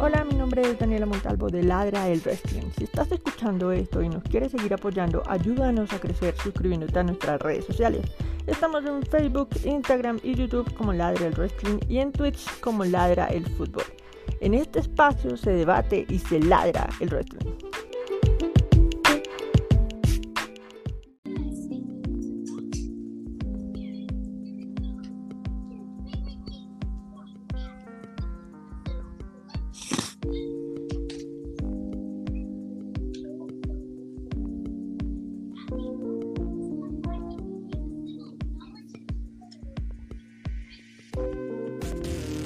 Hola, mi nombre es Daniela Montalvo de Ladra el Wrestling. Si estás escuchando esto y nos quieres seguir apoyando, ayúdanos a crecer suscribiéndote a nuestras redes sociales. Estamos en Facebook, Instagram y YouTube como Ladra el Wrestling y en Twitch como Ladra el Fútbol. En este espacio se debate y se ladra el wrestling.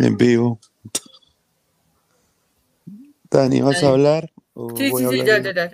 En vivo. Dani, ¿vas a hablar? Sí, sí, sí, ya, ya, ya.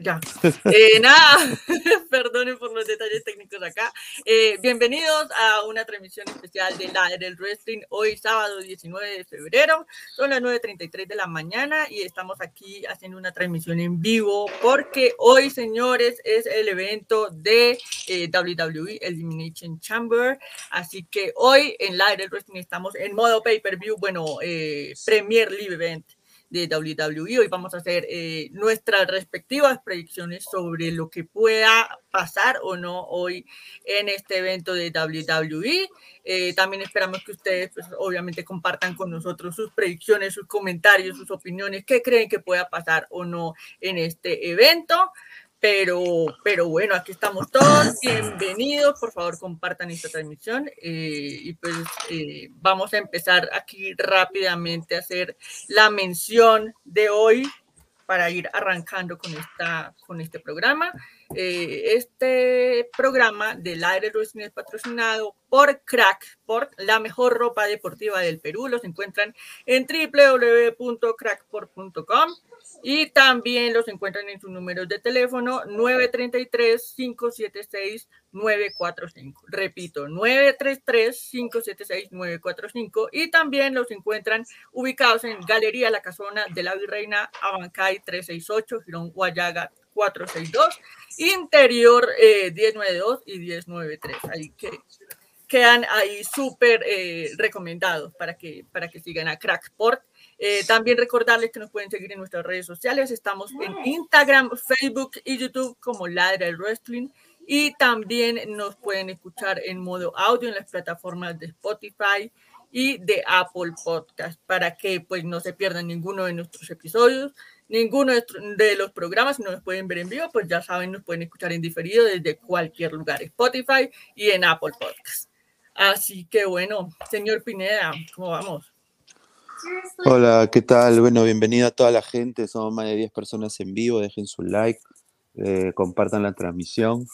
ya. Eh, nada, perdonen por los detalles técnicos acá. Eh, bienvenidos a una transmisión especial de la del Wrestling, hoy sábado 19 de febrero, son las 9.33 de la mañana y estamos aquí haciendo una transmisión en vivo porque hoy, señores, es el evento de eh, WWE Elimination Chamber, así que hoy en la del Wrestling estamos en modo pay-per-view, bueno, eh, Premier Live Event de WWE. Hoy vamos a hacer eh, nuestras respectivas predicciones sobre lo que pueda pasar o no hoy en este evento de WWE. Eh, también esperamos que ustedes, pues, obviamente, compartan con nosotros sus predicciones, sus comentarios, sus opiniones, qué creen que pueda pasar o no en este evento. Pero, pero bueno, aquí estamos todos. Bienvenidos. Por favor, compartan esta transmisión. eh, y pues eh, vamos a empezar aquí rápidamente a hacer la mención de hoy para ir arrancando con, esta, con este programa. Eh, este programa del aire Wrestling es patrocinado por Crack, por la mejor ropa deportiva del Perú. Los encuentran en www.crackport.com y también los encuentran en sus números de teléfono 933-576-945. Repito, 933-576-945 y también los encuentran ubicados en Galería La Casona de la Virreina Abancay 368, Girón Guayaga 462, Interior eh, 1092 y 1093. Ahí que quedan ahí súper eh, recomendados para que, para que sigan a Crackport. Eh, también recordarles que nos pueden seguir en nuestras redes sociales. Estamos en Instagram, Facebook y YouTube como Ladra el Wrestling. Y también nos pueden escuchar en modo audio en las plataformas de Spotify y de Apple Podcast para que pues no se pierdan ninguno de nuestros episodios, ninguno de, los programas, si no nos pueden ver en vivo, pues ya saben, nos pueden escuchar en diferido desde cualquier lugar, Spotify y en Apple Podcast. Así que bueno, señor Pineda, ¿cómo vamos? Hola, ¿qué tal? Bueno, bienvenida a toda la gente. Somos más de 10 personas en vivo. Dejen su like, eh, compartan la transmisión.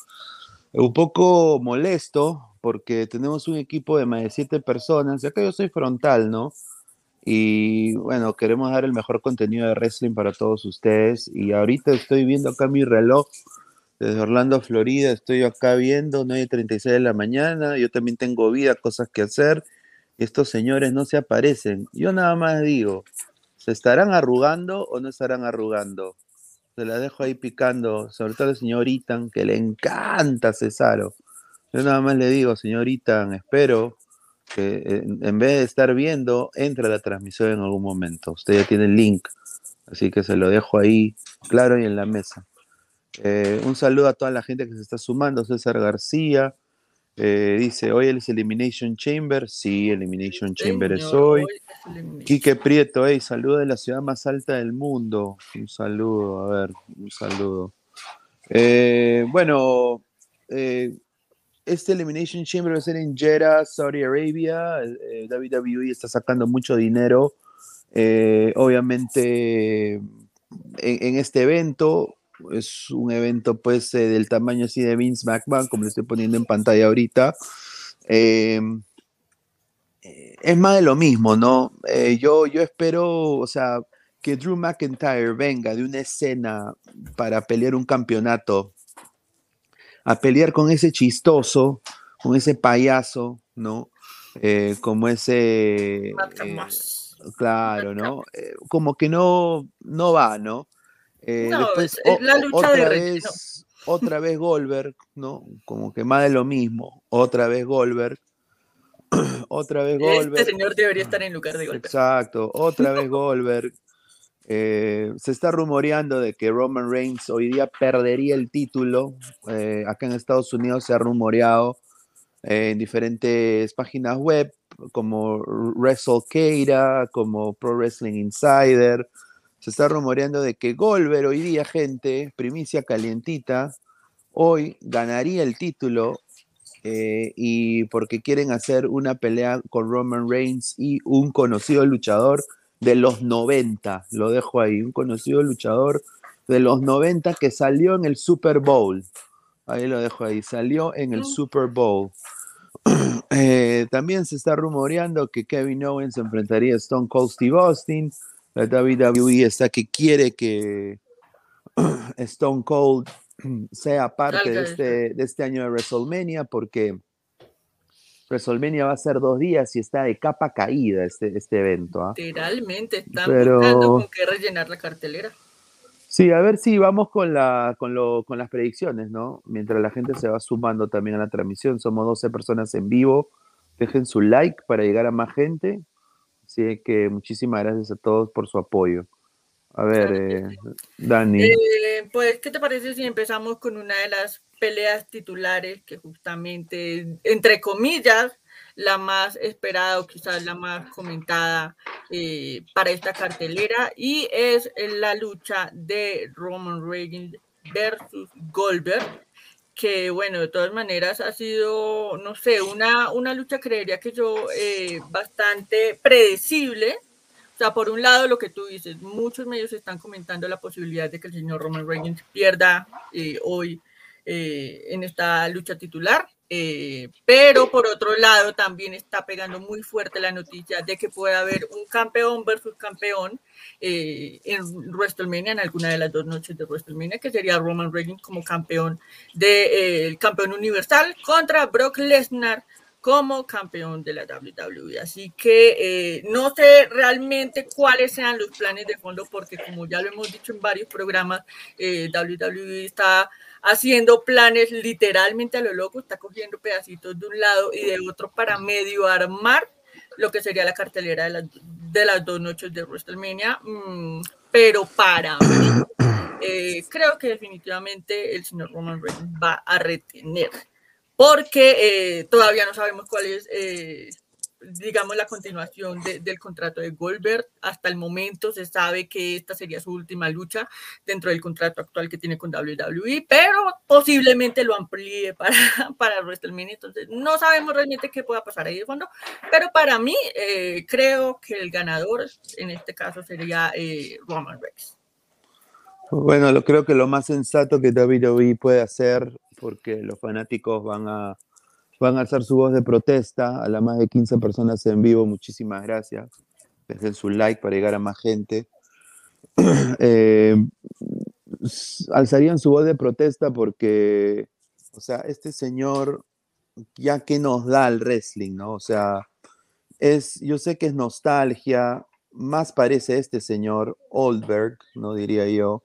Un poco molesto porque tenemos un equipo de más de 7 personas. Acá yo soy frontal, ¿no? Y bueno, queremos dar el mejor contenido de wrestling para todos ustedes. Y ahorita estoy viendo acá mi reloj desde Orlando, Florida. Estoy acá viendo, 9.36 de la mañana. Yo también tengo vida, cosas que hacer. Estos señores no se aparecen. Yo nada más digo, ¿se estarán arrugando o no estarán arrugando? Se la dejo ahí picando, sobre todo al señor Itan, que le encanta Cesaro. Yo nada más le digo, señor Itan, espero que en vez de estar viendo, entre a la transmisión en algún momento. Usted ya tiene el link, así que se lo dejo ahí claro y en la mesa. Eh, un saludo a toda la gente que se está sumando. César García eh, dice: Hoy es Elimination Chamber. Sí, Elimination Chamber es hoy. Quique Prieto, hey, saludo de la ciudad más alta del mundo. Un saludo, a ver, un saludo. Eh, bueno, este Elimination Chamber va a ser en Jeddah, Saudi Arabia. WWE está sacando mucho dinero. obviamente, en, este evento es un evento pues eh, del tamaño así de Vince McMahon, como lo estoy poniendo en pantalla ahorita. Em, eh, es más de lo mismo, ¿no? Eh, yo, yo espero, o sea, que Drew McIntyre venga de una escena para pelear un campeonato, a pelear con ese chistoso, con ese payaso, ¿no? como ese... claro, ¿no? como que no, no va, ¿no? Eh, después, la lucha otra vez, otra vez Goldberg, ¿no? Como que más de lo mismo. Otra vez Goldberg. otra vez este Goldberg. Este señor debería estar en lugar de Goldberg. Exacto, otra vez Goldberg. Eh, se está rumoreando de que Roman Reigns hoy día perdería el título. Eh, acá en Estados Unidos se ha rumoreado en diferentes páginas web como WrestleCade, como Pro Wrestling Insider, se está rumoreando de que Goldberg hoy día, gente, primicia calientita, hoy ganaría el título eh, y porque quieren hacer una pelea con Roman Reigns y un conocido luchador de los 90, lo dejo ahí, un conocido luchador de los 90 que salió en el Super Bowl. Ahí lo dejo ahí, salió en el Super Bowl. Eh, también se está rumoreando que Kevin Owens enfrentaría a Stone Cold Steve Austin la WWE está que quiere que Stone Cold sea parte de este, de este año de WrestleMania porque WrestleMania va a ser dos días y está de capa caída este, este evento. ¿ah? Literalmente, están buscando con qué rellenar la cartelera. Sí, a ver si vamos con, la, con, lo, con las predicciones, ¿no? Mientras la gente se va sumando también a la transmisión, somos 12 personas en vivo. Dejen su like para llegar a más gente. Así que muchísimas gracias a todos por su apoyo. A ver, eh, Dani. Eh, pues, ¿qué te parece si empezamos con una de las peleas titulares que justamente, entre comillas, la más esperada o quizás la más comentada eh, para esta cartelera y es la lucha de Roman Reigns versus Goldberg que bueno, de todas maneras ha sido, no sé, una, una lucha, creería que yo, eh, bastante predecible. O sea, por un lado, lo que tú dices, muchos medios están comentando la posibilidad de que el señor Roman Reigns pierda eh, hoy eh, en esta lucha titular. Eh, pero por otro lado, también está pegando muy fuerte la noticia de que puede haber un campeón versus campeón eh, en WrestleMania, en alguna de las dos noches de WrestleMania, que sería Roman Reigns como campeón del de, campeón universal contra Brock Lesnar como campeón de la WWE. Así que no sé realmente cuáles sean los planes de fondo, porque como ya lo hemos dicho en varios programas, WWE está haciendo planes literalmente a lo loco, está cogiendo pedacitos de un lado y de otro para medio armar lo que sería la cartelera de, las dos noches de WrestleMania, mm, pero para mí, eh, creo que definitivamente el señor Roman Reigns va a retener, porque eh, todavía no sabemos cuál es eh, digamos, la continuación del contrato de Goldberg. Hasta el momento se sabe que esta sería su última lucha dentro del contrato actual que tiene con WWE, pero posiblemente lo amplíe para, para WrestleMania. Entonces, no sabemos realmente qué pueda pasar ahí de fondo, pero para mí, eh, creo que el ganador en este caso sería eh, Roman Reigns. Bueno, lo, creo que lo más sensato que WWE puede hacer, porque los fanáticos van a van a alzar su voz de protesta a las más de 15 personas en vivo. Muchísimas gracias. Dejen su like para llegar a más gente. Eh, alzarían su voz de protesta porque, o sea, este señor, ya que nos da el wrestling, ¿no? O sea, es, yo sé que es nostalgia, más parece este señor Oldberg, no diría yo.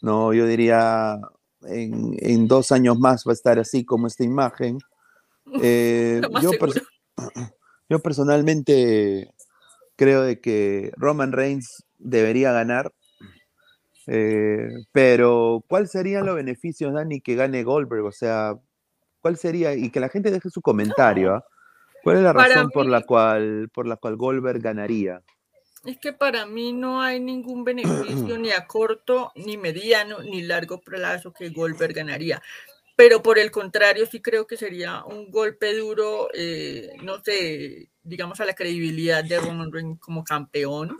No, yo diría en, dos años más va a estar así como esta imagen. Eh, yo, yo, personalmente creo de que Roman Reigns debería ganar. Eh, pero, ¿cuál serían los beneficios, Dani, que gane Goldberg? O sea, ¿cuál sería? Y que la gente deje su comentario. ¿ah? ¿Cuál es la razón por la cual por la cual Goldberg ganaría? Es que para mí no hay ningún beneficio ni a corto, ni mediano, ni largo plazo que Goldberg ganaría. Pero por el contrario, sí creo que sería un golpe duro, eh, no sé, digamos a la credibilidad de Roman Reigns como campeón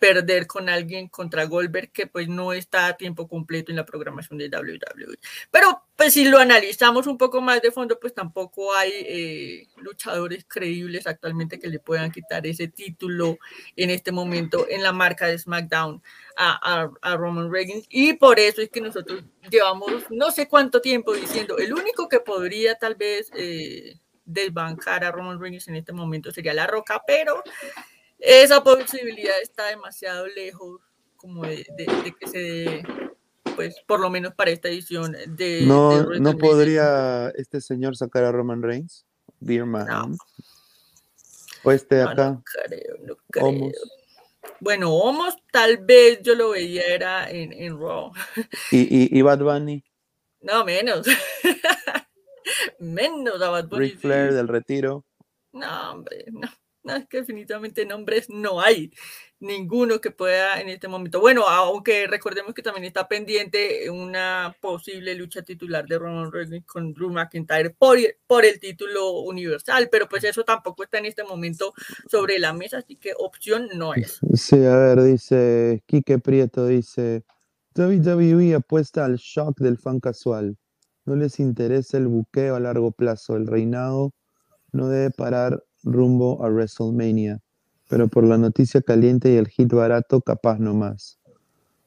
perder con alguien contra Goldberg que pues no está a tiempo completo en la programación de WWE. Pero pues si lo analizamos un poco más de fondo, pues tampoco hay eh, luchadores creíbles actualmente que le puedan quitar ese título en este momento en la marca de SmackDown a, Roman Reigns. Y por eso es que nosotros llevamos no sé cuánto tiempo diciendo, el único que podría tal vez... Eh, desbancar a Roman Reigns en este momento sería La Roca, pero esa posibilidad está demasiado lejos como de, que se dé, pues por lo menos para esta edición de... No, ¿no podría este señor sacar a Roman Reigns, Dear Man. O este de acá. No, creo, no creo. Bueno, Homos tal vez yo lo veía era en, en Raw. ¿Y, y, Bad Bunny? No, menos. menos a Bad Bunny. Ric Flair del retiro. No, hombre, no. No, es que definitivamente nombres no hay ninguno que pueda en este momento. Bueno, aunque recordemos que también está pendiente una posible lucha titular de Roman Reigns con Drew McIntyre por, por el título universal, pero pues eso tampoco está en este momento sobre la mesa, así que opción no es. Sí, a ver, dice Quique Prieto, dice WWE apuesta al shock del fan casual. No les interesa el buqueo a largo plazo. El reinado no debe parar rumbo a WrestleMania, pero por la noticia caliente y el hit barato, capaz no más.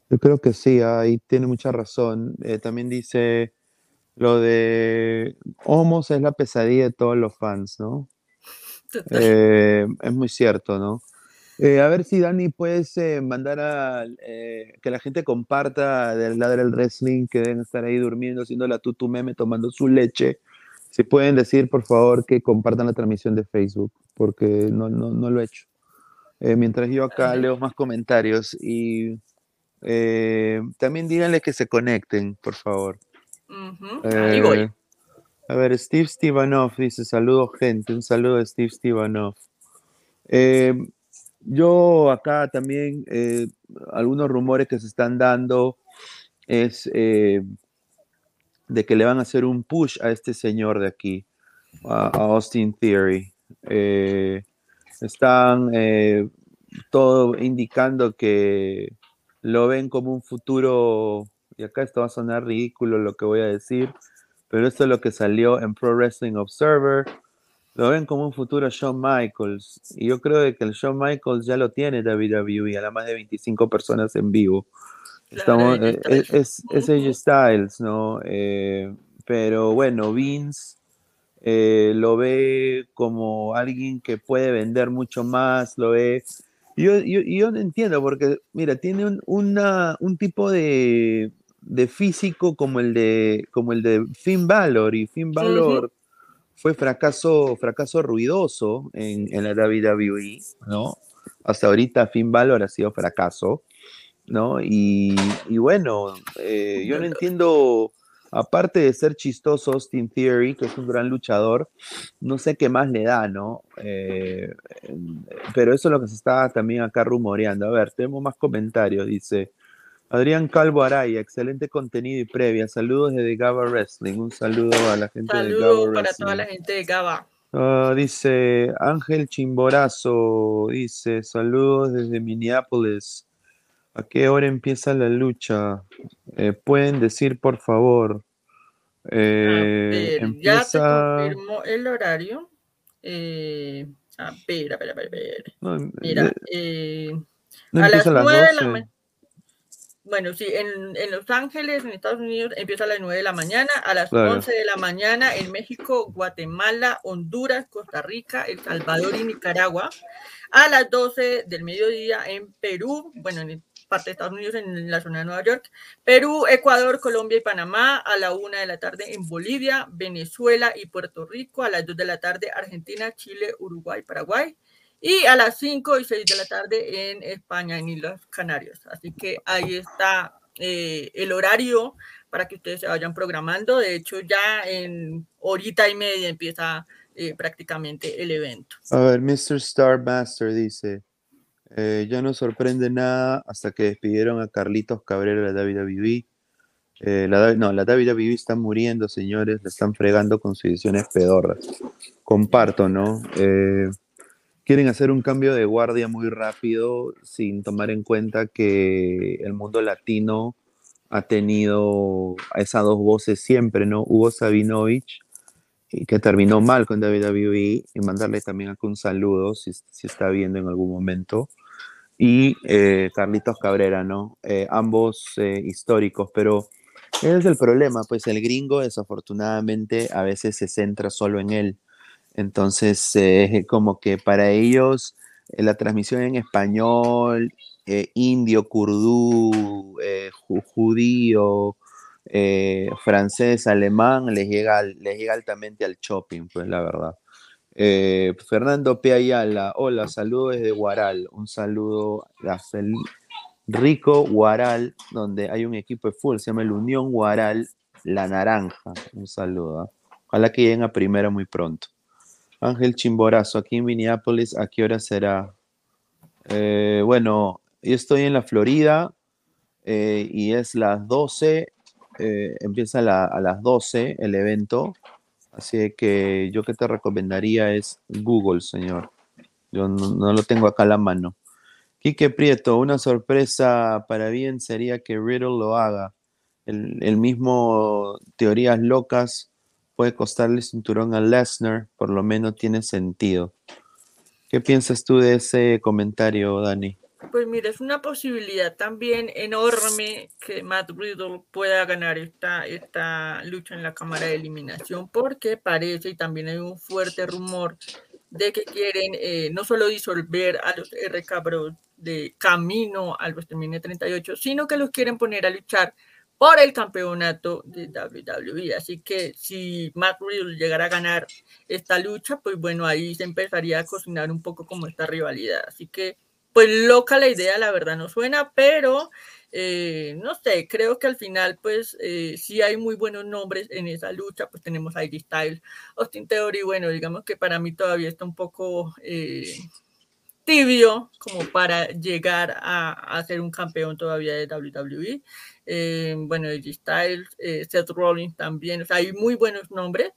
Yo creo que sí, ahí tiene mucha razón. Eh, también dice lo de Homos es la pesadilla de todos los fans, ¿no? Eh, es muy cierto, ¿no? Eh, a ver si Dani puedes mandar a que la gente comparta del lado del wrestling, que deben estar ahí durmiendo, haciendo la tutu meme, tomando su leche si pueden decir, por favor, que compartan la transmisión de Facebook, porque no, no, lo he hecho. Eh, mientras yo acá leo más comentarios y eh, también díganle que se conecten, por favor. Ahí voy. Eh, a ver, Steve Stivanov dice, saludo gente, un saludo a Steve Stivanov. yo acá también, algunos rumores que se están dando es de que le van a hacer un push a este señor de aquí, a, Austin Theory. Eh, están eh, todo indicando que lo ven como un futuro, y acá esto va a sonar ridículo lo que voy a decir, pero esto es lo que salió en Pro Wrestling Observer. Lo ven como un futuro Shawn Michaels. Y yo creo que el Shawn Michaels ya lo tiene WWE, a la más de 25 personas en vivo. Estamos, eh, es, es, AJ Styles, ¿no? Eh, pero bueno, Vince eh, lo ve como alguien que puede vender mucho más, lo ve. Yo, yo, yo no entiendo, porque, mira, tiene un, una, un tipo de, de, físico como el de, como el de Finn Balor, y Finn Balor fue fracaso, fracaso ruidoso en, en la WWE, ¿no? Hasta ahorita Finn Balor ha sido fracaso. ¿No? Y, bueno, eh, yo no entiendo, aparte de ser chistoso Austin Theory, que es un gran luchador, no sé qué más le da, ¿no? Eh, pero eso es lo que se está también acá rumoreando. A ver, tenemos más comentarios, dice. Adrián Calvo Araya, excelente contenido y previa. Saludos desde Gaba Wrestling. Un saludo a la gente de Gaba Wrestling. para toda la gente de Gaba. Ah, dice Ángel Chimborazo, dice saludos desde Minneapolis. ¿A qué hora empieza la lucha? Eh, ¿Pueden decir, por favor? Eh, Ya te confirmo el horario. Eh, a ver, a ver, a ver. Mira, eh, a las 9 de la mañana. bueno, sí, en, en, Los Ángeles, en Estados Unidos, empieza a las 9 de la mañana, a las 11 de la mañana en México, Guatemala, Honduras, Costa Rica, El Salvador y Nicaragua, a las 12 del mediodía en Perú, bueno, en de Estados Unidos, en la zona de Nueva York, Perú, Ecuador, Colombia y Panamá, a la 1 de la tarde en Bolivia, Venezuela y Puerto Rico, a las 2 de la tarde Argentina, Chile, Uruguay, Paraguay, y a las 5 y 6 de la tarde en España, en Islas Canarias. Así que ahí está eh, el horario para que ustedes se vayan programando. De hecho, ya en horita y media empieza eh, prácticamente el evento. A ver, Mr. Star Master dice, eh, ya no sorprende nada hasta que despidieron a Carlitos Cabrera de la WWE. la, no, la WWE está muriendo, señores, la están fregando con sus ediciones pedorras. Comparto, ¿no? quieren hacer un cambio de guardia muy rápido sin tomar en cuenta que el mundo latino ha tenido esas dos voces siempre, ¿no? Hugo Sabinovich, que terminó mal con WWE, y mandarle también un saludo si, si, está viendo en algún momento, y eh, Carlitos Cabrera, ¿no? Eh, ambos eh, históricos, pero ese es el problema, pues el gringo desafortunadamente a veces se centra solo en él entonces, eh, como que para ellos eh, la transmisión en español, indio, kurdú, judío, francés, alemán, les llega, les llega altamente al shopping, pues la verdad. Fernando P. Ayala, hola, saludos desde Guaral, un saludo a Rico Guaral, donde hay un equipo de fútbol, se llama el Unión Guaral La Naranja, un saludo. ¿ah? Ojalá que lleguen a primera muy pronto. Ángel Chimborazo, aquí en Minneapolis, ¿a qué hora será? Eh, bueno, yo estoy en la Florida eh, y es las 12, eh, empieza a las 12 el evento, así que yo que te recomendaría es Google, señor. Yo no, lo tengo acá a la mano. Quique Prieto, una sorpresa para bien sería que Riddle lo haga. El, el mismo Teorías Locas puede costarle cinturón a Lesnar, por lo menos tiene sentido. ¿Qué piensas tú de ese comentario, Dani? Pues mira, es una posibilidad también enorme que Matt Riddle pueda ganar esta, esta lucha en la cámara de eliminación, porque parece, y también hay un fuerte rumor, de que quieren eh, no solo disolver a los RK Bros de camino al WrestleMania 38, sino que los quieren poner a luchar por el campeonato de WWE. Así que si Matt Riddle llegara a ganar esta lucha, pues bueno, ahí se empezaría a cocinar un poco como esta rivalidad. Así que, pues loca la idea, la verdad no suena, pero eh, no sé, creo que al final, pues eh, sí hay muy buenos nombres en esa lucha. Pues tenemos a Styles, Style, Austin Theory, bueno, digamos que para mí todavía está un poco. Eh, tibio como para llegar a, a, ser un campeón todavía de WWE. Eh, bueno, AJ Styles, eh, Seth Rollins también, o sea, hay muy buenos nombres,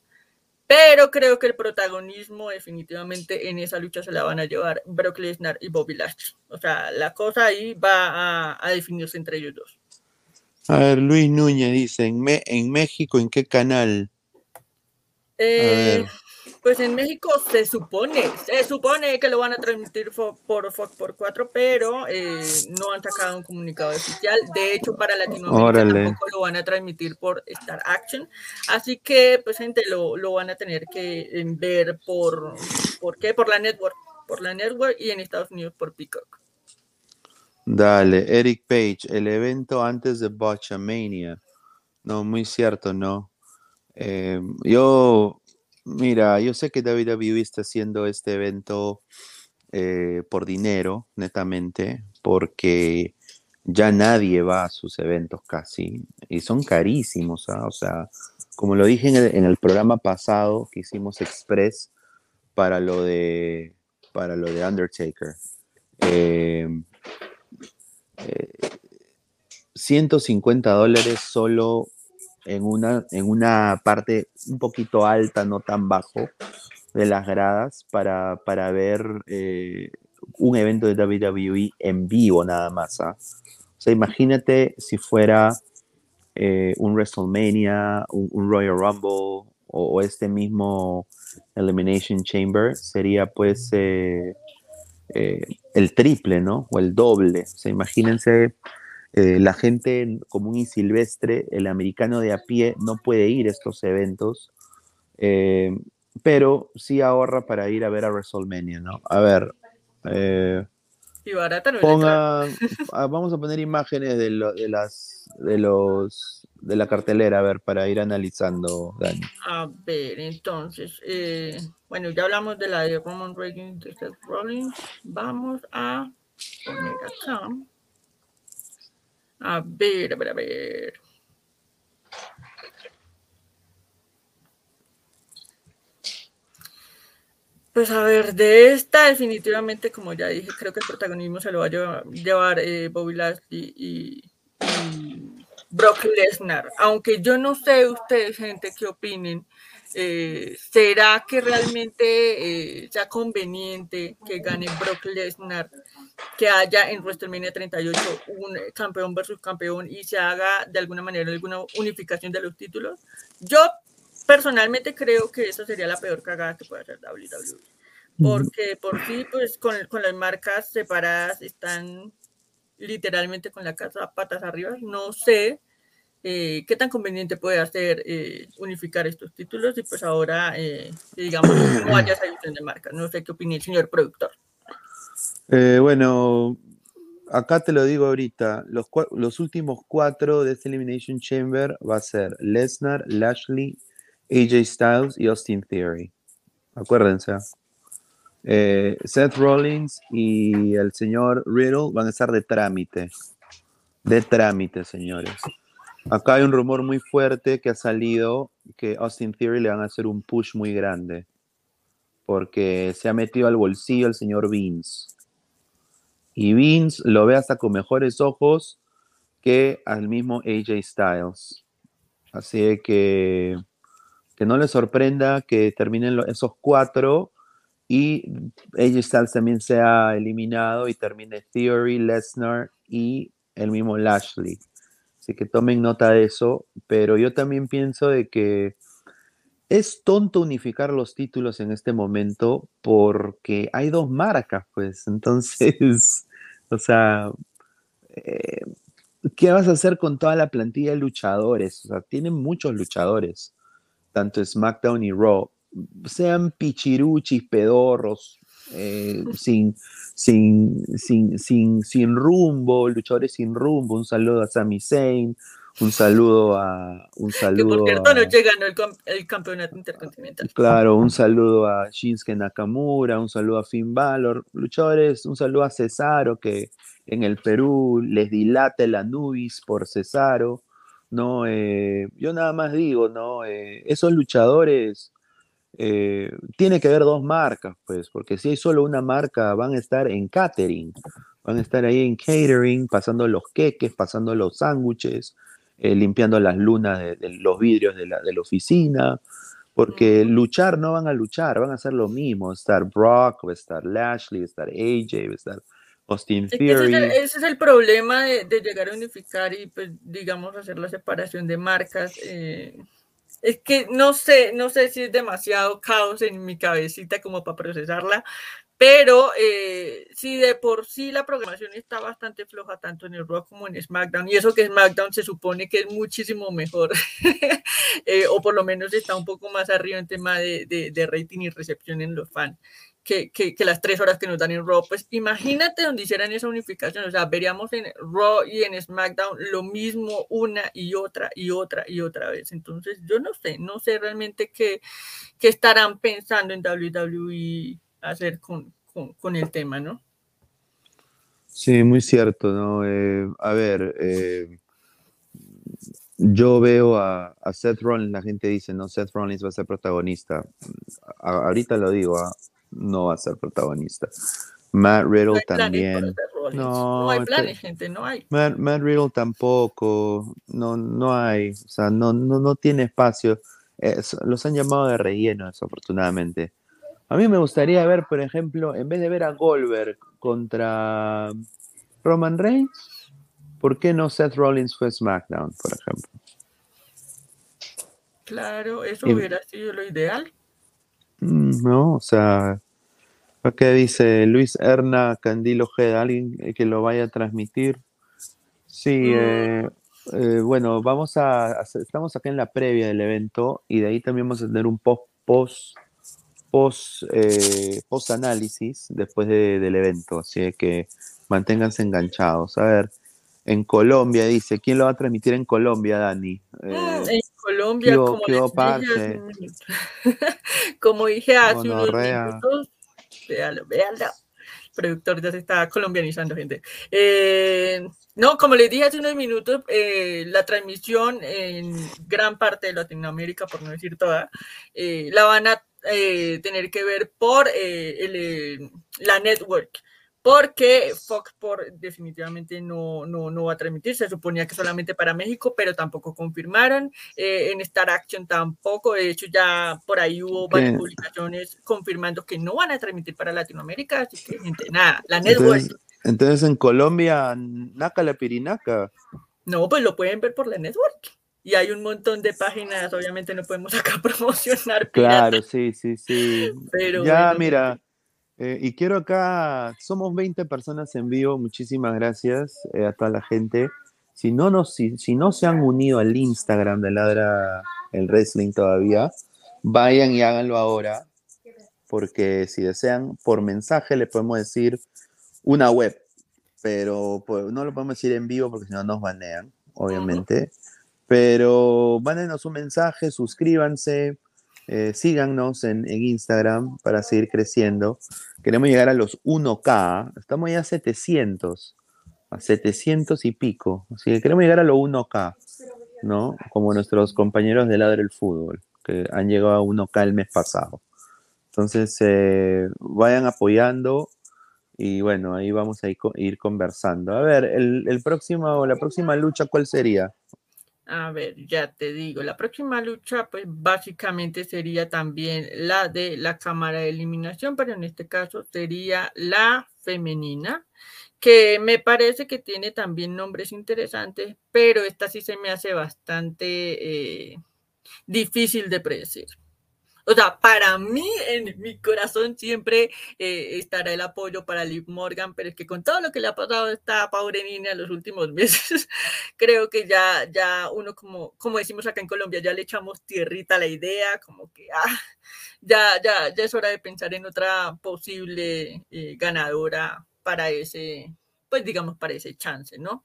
pero creo que el protagonismo definitivamente en esa lucha se la van a llevar Brock Lesnar y Bobby Lashley. O sea, la cosa ahí va a, a definirse entre ellos dos. A ver, Luis Núñez dice, ¿en, en México en qué canal? Eh, pues en México se supone, se supone que lo van a transmitir por Fox por 4, pero eh, no han sacado un comunicado oficial. De hecho, para Latinoamérica tampoco lo van a transmitir por Star Action. Así que, pues, gente, lo, lo van a tener que eh, ver por, ¿por qué? Por la network, por la network y en Estados Unidos por Peacock. Dale, Eric Page, el evento antes de Botchamania. No, muy cierto, no. Eh, yo Mira, yo sé que David WWE está haciendo este evento eh, por dinero, netamente, porque ya nadie va a sus eventos casi, y son carísimos, ¿ah? o sea, como lo dije en el, programa pasado que hicimos Express para lo de, para lo de Undertaker. 150 eh, eh, dólares solo en una, en una parte un poquito alta, no tan bajo, de las gradas para, para ver eh, un evento de WWE en vivo nada más. ¿ah? O sea, imagínate si fuera eh, un WrestleMania, un, Royal Rumble o, este mismo Elimination Chamber, sería pues eh, el triple, ¿no? O el doble. O sea, imagínense eh, la gente común y silvestre, el americano de a pie, no puede ir a estos eventos, eh, pero sí ahorra para ir a ver a WrestleMania, ¿no? A ver. Eh, y barata no pongan, ah, vamos a poner imágenes de, lo, de las de los de la cartelera, a ver, para ir analizando, Dani. A ver, entonces, eh, bueno, ya hablamos de la de Roman Reigns de Seth Rollins. Vamos a poner acá. A ver, a ver, a ver. Pues a ver, de esta definitivamente, como ya dije, creo que el protagonismo se lo va a llevar, eh, Bobby Lashley y, Brock Lesnar. Aunque yo no sé ustedes, gente, qué opinen. Eh, ¿Será que realmente eh, sea conveniente que gane Brock Lesnar, que haya en WrestleMania 38 un campeón versus campeón y se haga de alguna manera alguna unificación de los títulos? Yo personalmente creo que esa sería la peor cagada que puede hacer WWE. Porque por sí, pues con, con las marcas separadas están literalmente con la casa patas arriba. No sé eh, qué tan conveniente puede hacer eh, unificar estos títulos y pues ahora, eh, digamos, no haya esa de marcas. No sé qué opina el señor productor. bueno, acá te lo digo ahorita, los, los últimos cuatro de este Elimination Chamber va a ser Lesnar, Lashley, AJ Styles y Austin Theory. Acuérdense. Eh, Seth Rollins y el señor Riddle van a estar de trámite. De trámite, señores. Acá hay un rumor muy fuerte que ha salido que Austin Theory le van a hacer un push muy grande. Porque se ha metido al bolsillo el señor Vince. Y Vince lo ve hasta con mejores ojos que al mismo AJ Styles. Así que que no le sorprenda que terminen esos cuatro y AJ Styles también sea eliminado y termine Theory, Lesnar y el mismo Lashley. Así que tomen nota de eso, pero yo también pienso de que es tonto unificar los títulos en este momento porque hay dos marcas, pues. Entonces, o sea, eh, ¿qué vas a hacer con toda la plantilla de luchadores? O sea, tienen muchos luchadores tanto SmackDown y Raw, sean pichiruchis, pedorros, eh, sin, sin, sin, sin, sin rumbo, luchadores sin rumbo. Un saludo a Sami Zayn, un saludo a. Un saludo que por cierto, no ganó el, el, campeonato intercontinental. Claro, un saludo a Shinsuke Nakamura, un saludo a Finn Balor, luchadores, un saludo a Cesaro, que en el Perú les dilata el Anubis por Cesaro. ¿no? Eh, yo nada más digo, ¿no? Eh, esos luchadores, eh, tiene que haber dos marcas, pues, porque si hay solo una marca, van a estar en catering, van a estar ahí en catering, pasando los queques, pasando los sándwiches, limpiando las lunas de, los vidrios de la, de la, oficina, porque luchar no van a luchar, van a hacer lo mismo, estar Brock, va a estar Lashley, va a estar AJ, va a estar Austin Theory. Ese es, el, problema de, llegar a unificar y, pues, digamos, hacer la separación de marcas. Eh, es que no sé, no sé si es demasiado caos en mi cabecita como para procesarla, pero eh, si de por sí la programación está bastante floja tanto en el Raw como en SmackDown, y eso que SmackDown se supone que es muchísimo mejor, eh, o por lo menos está un poco más arriba en tema de, de, de rating y recepción en los fans que, que, las tres horas que nos dan en Raw. Pues imagínate donde hicieran esa unificación, o sea, veríamos en Raw y en SmackDown lo mismo una y otra y otra y otra vez. Entonces, yo no sé, no sé realmente qué, qué estarán pensando en WWE hacer con, con, el tema, ¿no? Sí, muy cierto, ¿no? Eh, a ver, eh, yo veo a, Seth Rollins, la gente dice, no, Seth Rollins va a ser protagonista. ahorita lo digo, a, no va a ser protagonista. Matt Riddle también. No, hay planes, gente, no hay. Matt, Riddle tampoco, no, no hay, o sea, no, no, no tiene espacio. los han llamado de relleno, desafortunadamente. A mí me gustaría ver, por ejemplo, en vez de ver a Goldberg contra Roman Reigns, ¿por qué no Seth Rollins fue SmackDown, por ejemplo? Claro, eso hubiera sido lo ideal. Mm, no, o sea, ¿qué dice Luis Erna Candilo G? ¿Alguien que lo vaya a transmitir? Sí, mm. eh, eh, bueno, vamos a, estamos acá en la previa del evento y de ahí también vamos a tener un post, post, post, eh, post análisis después del evento, así que manténganse enganchados. A ver, en Colombia dice, ¿quién lo va a transmitir en Colombia, Dani? Mm, Colombia, como, como dije hace unos minutos, véalo, véalo. Productor ya se está colombianizando, gente. Eh, no, como les dije hace unos minutos, eh, la transmisión en gran parte de Latinoamérica, por no decir toda, eh, la van a tener que ver por la network porque Fox por definitivamente no, no, no, va a transmitir, se suponía que solamente para México, pero tampoco confirmaron, eh, en Star Action tampoco, de hecho ya por ahí hubo varias publicaciones confirmando que no van a transmitir para Latinoamérica, así que gente, nada, la network. Entonces, en Colombia, Naca la Pirinaca. No, pues lo pueden ver por la network. Y hay un montón de páginas, obviamente no podemos acá promocionar. Claro, sí, sí, sí. Pero ya, mira, eh, y quiero acá, somos 20 personas en vivo, muchísimas gracias eh, a toda la gente. Si no, si, si, no se han unido al Instagram de Ladra el Wrestling todavía, vayan y háganlo ahora, porque si desean, por mensaje le podemos decir una web, pero pues, no lo podemos decir en vivo porque si no nos banean, obviamente. Pero mándenos un mensaje, suscríbanse, eh, síganos en, Instagram para seguir creciendo. Queremos llegar a los 1K. Estamos ya a 700. A 700 y pico. Así que queremos llegar a los 1K. ¿No? Como nuestros compañeros de Ladre el Fútbol, que han llegado a 1K el mes pasado. Entonces, eh, vayan apoyando y bueno, ahí vamos a ir, conversando. A ver, el, el próximo, la próxima lucha, ¿cuál sería? A ver, ya te digo, la próxima lucha pues básicamente sería también la de la cámara de eliminación, pero en este caso sería la femenina, que me parece que tiene también nombres interesantes, pero esta sí se me hace bastante eh, difícil de predecir. O sea, para mí, en mi corazón siempre eh, estará el apoyo para Liv Morgan, pero es que con todo lo que le ha pasado a esta pobre niña en los últimos meses, creo que ya, ya uno, como, como decimos acá en Colombia, ya le echamos tierrita a la idea, como que ah, ya, ya, ya es hora de pensar en otra posible eh, ganadora para ese, pues digamos, para ese chance, ¿no?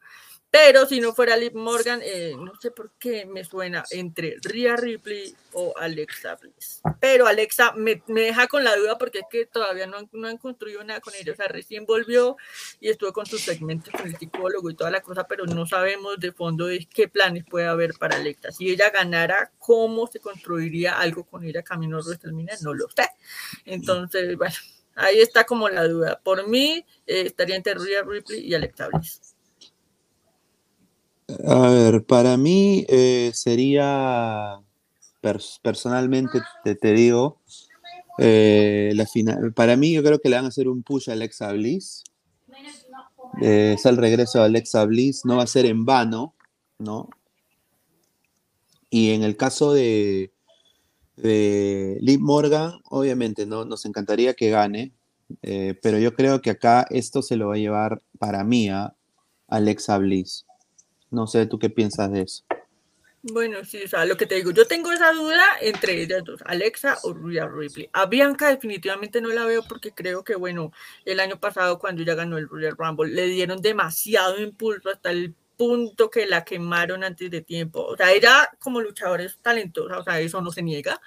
Pero si no fuera Liv Morgan, eh, no sé por qué me suena entre Rhea Ripley o Alexa Bliss. Pero Alexa me, deja con la duda porque es que todavía no han, no han, construido nada con ella. O sea, recién volvió y estuvo con sus segmentos con el psicólogo y toda la cosa, pero no sabemos de fondo qué planes puede haber para Alexa. Si ella ganara, ¿cómo se construiría algo con ella camino a WrestleMania? No lo sé. Entonces, bueno, ahí está como la duda. Por mí, eh, estaría entre Rhea Ripley y Alexa Bliss. A ver, para mí eh, sería, personalmente te, digo, eh, la final, para mí yo creo que le van a hacer un push a Alexa Bliss. Eh, es el regreso de Alexa Bliss, no va a ser en vano, ¿no? Y en el caso de, de Liv Morgan, obviamente no, nos encantaría que gane, pero yo creo que acá esto se lo va a llevar para mí a Alexa Bliss. No sé, ¿tú qué piensas de eso? Bueno, sí, o sea, lo que te digo, yo tengo esa duda entre ellas dos, Alexa o Rhea Ripley. A Bianca definitivamente no la veo porque creo que, bueno, el año pasado cuando ella ganó el Royal Rumble, le dieron demasiado impulso hasta el punto que la quemaron antes de tiempo. O sea, ella como luchadora es talentosa, o sea, eso no se niega,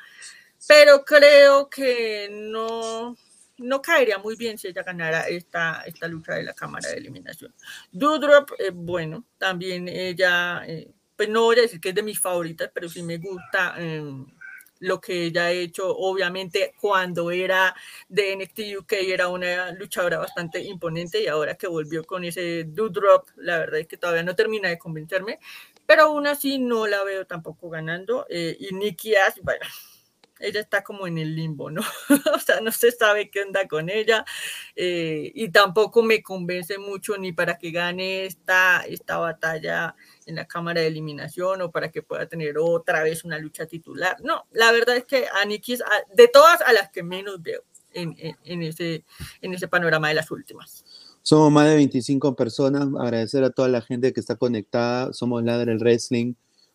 pero creo que no, no caería muy bien si ella ganara esta, esta lucha de la cámara de eliminación. Dudrop, eh, bueno, también ella, eh, pues no voy a decir que es de mis favoritas, pero sí me gusta em, lo que ella ha hecho. Obviamente, cuando era de NXT UK era una luchadora bastante imponente y ahora que volvió con ese Dudrop, la verdad es que todavía no termina de convencerme, pero aún así no la veo tampoco ganando. Eh, y Nikki Ash, bueno ella está como en el limbo, ¿no? o sea, no se sabe qué onda con ella eh, y tampoco me convence mucho ni para que gane esta, esta batalla en la cámara de eliminación o para que pueda tener otra vez una lucha titular. No, la verdad es que a Nikki es de todas a las que menos veo en, en, ese, en ese panorama de las últimas. Somos más de 25 personas. Agradecer a toda la gente que está conectada. Somos Ladre el Wrestling.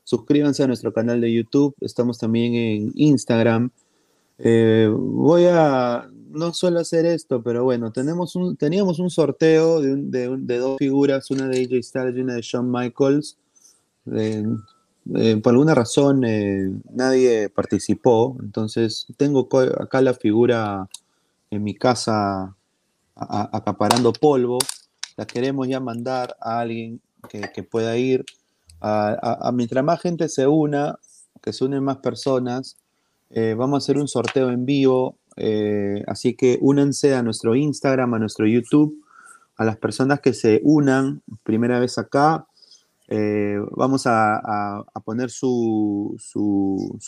Suscríbanse a nuestro canal de YouTube. Estamos también en Instagram. Eh, voy a. No suelo hacer esto, pero bueno, teníamos un sorteo de, dos figuras, una de AJ Styles y una de Shawn Michaels. por alguna razón eh, nadie participó, entonces tengo acá la figura en mi casa acaparando polvo, la queremos ya mandar a alguien que, pueda ir. A, mientras más gente se una, que se unen más personas, eh, vamos a hacer un sorteo en vivo. Eh, así que únanse a nuestro Instagram, a nuestro YouTube, a las personas que se unan primera vez acá. Eh, vamos a, poner su,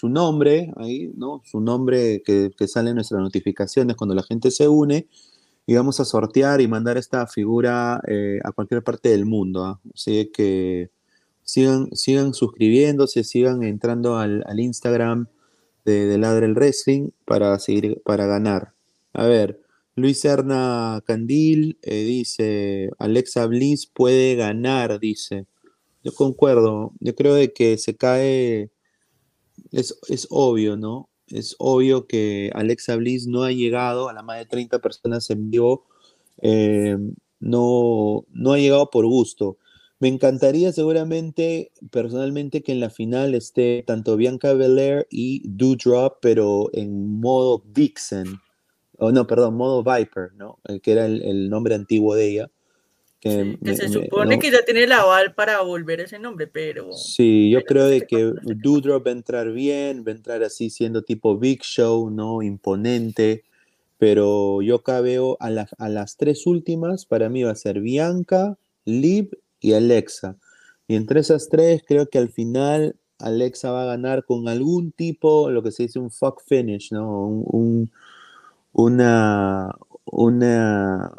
nombre ahí, ¿no? Su nombre que, que sale en nuestras notificaciones cuando la gente se une y vamos a sortear y mandar esta figura eh, a cualquier parte del mundo. ¿ah? Así que sigan, sigan suscribiéndose, sigan entrando al, Instagram de, de Ladre el Wrestling para seguir, para ganar. A ver, Luis Erna Candil eh, dice, Alexa Bliss puede ganar, dice. Yo concuerdo, yo creo de que se cae, es, es obvio, ¿no? es obvio que Alexa Bliss no ha llegado a la más de 30 personas en vivo, eh, no, no ha llegado por gusto. Me encantaría seguramente, personalmente, que en la final esté tanto Bianca Belair y Doudrop, pero en modo Vixen, o no, perdón, modo Viper, ¿no? El que era el nombre antiguo de ella. Que, se supone que ya tiene el aval para volver ese nombre, pero... Sí, yo creo de que Doudrop va a entrar bien, va a entrar así siendo tipo Big Show, ¿no? Imponente, pero yo acá veo a, a las tres últimas, para mí va a ser Bianca, Liv y Alexa. Y entre esas tres, creo que al final Alexa va a ganar con algún tipo, lo que se dice un fuck finish, ¿no? un, una, una,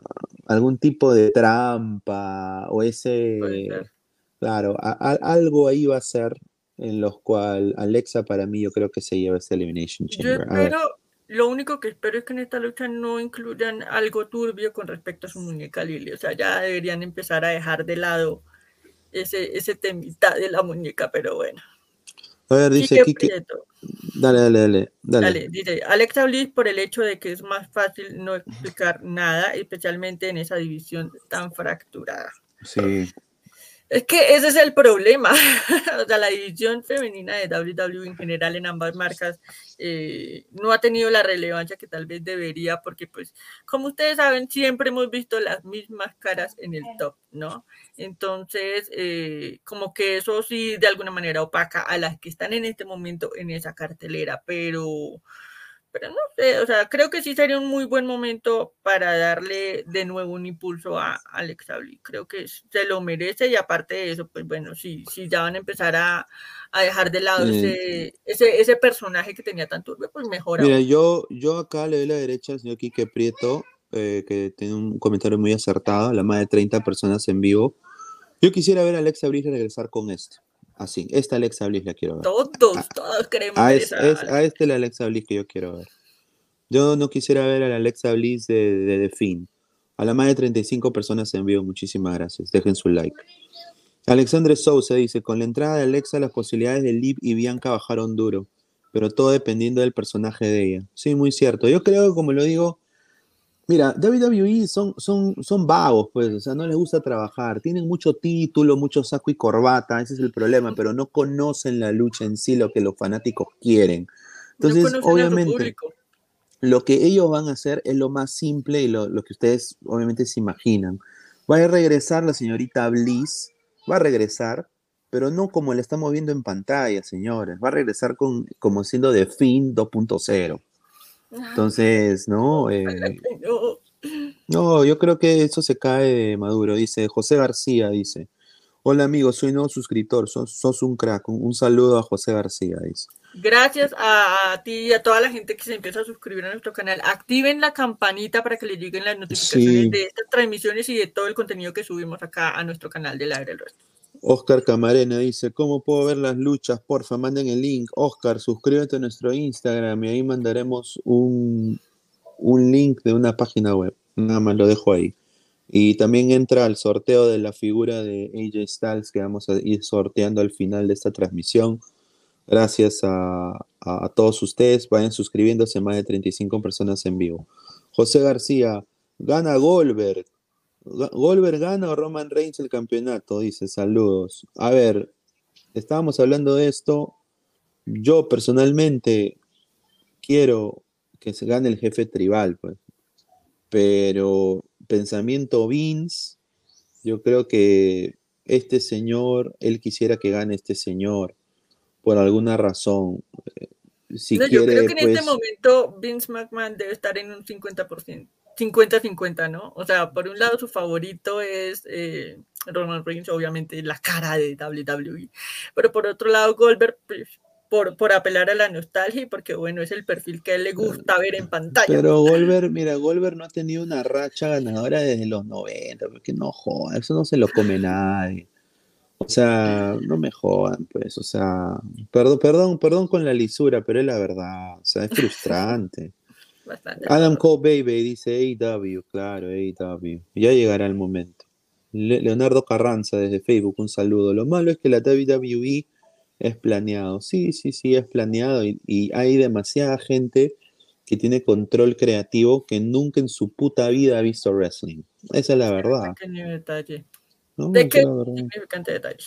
algún tipo de trampa o ese, claro, algo ahí va a ser en los cual Alexa para mí yo creo que se lleva ese Elimination Chamber. Yo lo único que espero es que en esta lucha no incluyan algo turbio con respecto a su muñeca Lily, o sea, ya deberían empezar a dejar de lado ese, ese temita de la muñeca, pero bueno. A ver, dice aquí que... Dale, dale, dale, dale. dice Alexa Bliss por el hecho de que es más fácil no explicar nada, especialmente en esa división tan fracturada. Sí. Es que ese es el problema. o sea, la división femenina de WWE en general en ambas marcas eh, no ha tenido la relevancia que tal vez debería, porque pues, como ustedes saben, siempre hemos visto las mismas caras en el top, ¿no? Entonces, eh, como que eso sí de alguna manera opaca a las que están en este momento en esa cartelera, pero pero no sé, o sea, creo que sí sería un muy buen momento para darle de nuevo un impulso a Alexa Bliss. Creo que se lo merece y aparte de eso, pues bueno, sí, sí ya van a empezar a, dejar de lado ese, ese, personaje que tenía tan turbio, pues mejor. Mira, yo, yo acá le doy la derecha al señor Quique Prieto, eh, que tiene un comentario muy acertado, la más de 30 personas en vivo. Yo quisiera ver a Alexa Bliss regresar con esto. Así, esta Alexa Bliss la quiero ver. Todos, todos queremos a, es, a este la Alexa Bliss que yo quiero ver. Yo no quisiera ver a la Alexa Bliss de, de The Fin. A la más de 35 personas en vivo, muchísimas gracias. Dejen su like. Alexandre Sousa dice, con la entrada de Alexa las posibilidades de Liv y Bianca bajaron duro, pero todo dependiendo del personaje de ella. Sí, muy cierto. Yo creo que, como lo digo, Mira, WWE son, son, son vagos, pues, o sea, no les gusta trabajar, tienen mucho título, mucho saco y corbata, ese es el problema, pero no conocen la lucha en sí, lo que los fanáticos quieren. Entonces, obviamente, lo que ellos van a hacer es lo más simple y lo, lo, que ustedes obviamente se imaginan. Va a regresar la señorita Bliss, va a regresar, pero no como la estamos viendo en pantalla, señores, va a regresar con, como siendo de fin 2.0. Entonces, ¿no? Eh, no, yo creo que eso se cae de Maduro. Dice José García, dice. Hola amigo, soy nuevo suscriptor, sos, un crack. Un, saludo a José García, dice. Gracias a, ti y a toda la gente que se empieza a suscribir a nuestro canal. Activen la campanita para que les lleguen las notificaciones de estas transmisiones y de todo el contenido que subimos acá a nuestro canal del Aire del Resto. Oscar Camarena dice, ¿cómo puedo ver las luchas? Porfa, manden el link. Oscar, suscríbete a nuestro Instagram y ahí mandaremos un, un link de una página web. Nada más lo dejo ahí. Y también entra al sorteo de la figura de AJ Styles que vamos a ir sorteando al final de esta transmisión. Gracias a, todos ustedes. Vayan suscribiéndose más de 35 personas en vivo. José García, gana Goldberg. Goldberg gana o Roman Reigns el campeonato, dice, saludos. A ver, estábamos hablando de esto. Yo personalmente quiero que se gane el jefe tribal, pues. Pero pensamiento Vince, yo creo que este señor, él quisiera que gane este señor por alguna razón. Si yo creo que en este pues momento Vince McMahon debe estar en un 50%, 50-50, ¿no? O sea, por un lado su favorito es eh, Roman Reigns, obviamente la cara de WWE, pero por otro lado Goldberg, pues, por, apelar a la nostalgia y porque, bueno, es el perfil que a él le gusta ver en pantalla. Pero Golver, mira, Golver no ha tenido una racha ganadora desde los 90, porque no jodan, eso no se lo come nadie. O sea, no me jodan, pues, o sea, perdón, perdón, perdón con la lisura, pero es la verdad, o sea, es frustrante. Adam Cole Baby dice AEW, claro, AEW. Ya llegará el momento. Leonardo Carranza desde Facebook, un saludo. Lo malo es que la WWE es planeado. Sí, sí, sí, es planeado y, hay demasiada gente que tiene control creativo que nunca en su puta vida ha visto wrestling. Esa es la verdad. Pequeño detalle. ¿De qué significante detalle?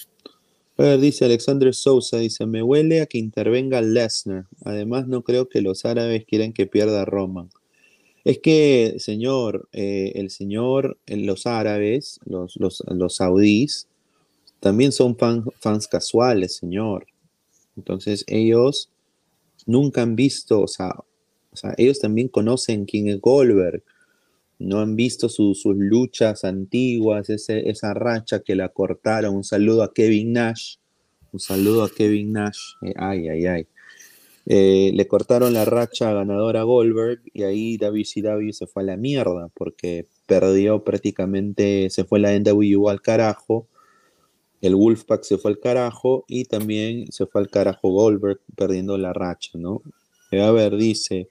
A ver, dice Alexander Sousa, dice, me huele a que intervenga Lesnar. Además, no creo que los árabes quieran que pierda Roman. Es que, señor, eh, el señor, los árabes, los, los, los saudíes, también son fans casuales, señor. Entonces ellos nunca han visto, o sea, ellos también conocen quién es Goldberg, no han visto sus luchas antiguas, esa racha que la cortaron. Un saludo a Kevin Nash, un saludo a Kevin Nash, eh, ay, ay, ay. Eh, le cortaron la racha ganadora a Goldberg y ahí WCW se fue a la mierda porque perdió prácticamente, se fue la NWO al carajo el Wolfpack se fue al carajo y también se fue al carajo Goldberg perdiendo la racha, ¿no? Eh, a ver, dice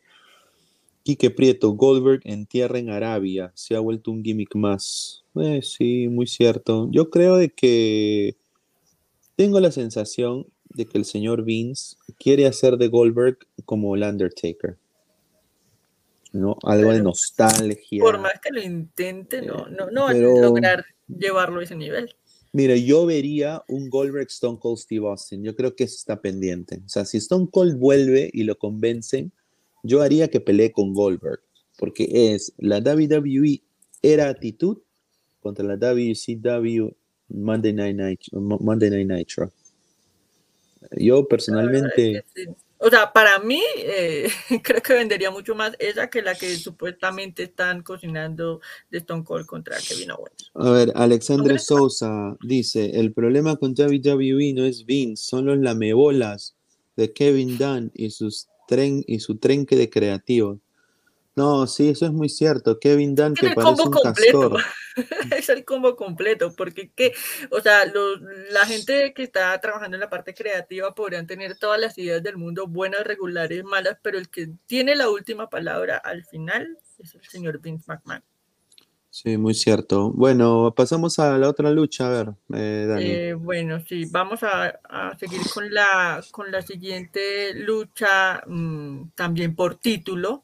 Quique Prieto, Goldberg en tierra en Arabia, se ha vuelto un gimmick más. Eh, sí, muy cierto. Yo creo de que tengo la sensación de que el señor Vince quiere hacer de Goldberg como el Undertaker. ¿no? Algo de nostalgia. Por más que lo intente, no, no, no va a lograr llevarlo a ese nivel. Mira, yo vería un Goldberg Stone Cold Steve Austin. Yo creo que eso está pendiente. O sea, si Stone Cold vuelve y lo convencen, yo haría que pelee con Goldberg. Porque es la WWE era actitud contra la WCW Monday Night, Monday Night Nitro. Yo personalmente. O sea, para mí, eh, creo que vendería mucho más esa que la que supuestamente están cocinando de Stone Cold contra Kevin Owens. A ver, Alexandre Sousa dice: el problema con WWE no es Vince, son los lamebolas de Kevin Dunn y, sus tren, y su trenque de creativos. No, sí, eso es muy cierto. Kevin Dunn que parece un castor. es el combo completo, porque que, o sea, la gente que está trabajando en la parte creativa podrían tener todas las ideas del mundo, buenas, regulares, malas, pero el que tiene la última palabra al final es el señor Vince McMahon. Sí, muy cierto. Bueno, pasamos a la otra lucha, a ver, eh, Dani. Eh, bueno, sí, vamos a, seguir con la, con la siguiente lucha, mm, también por título,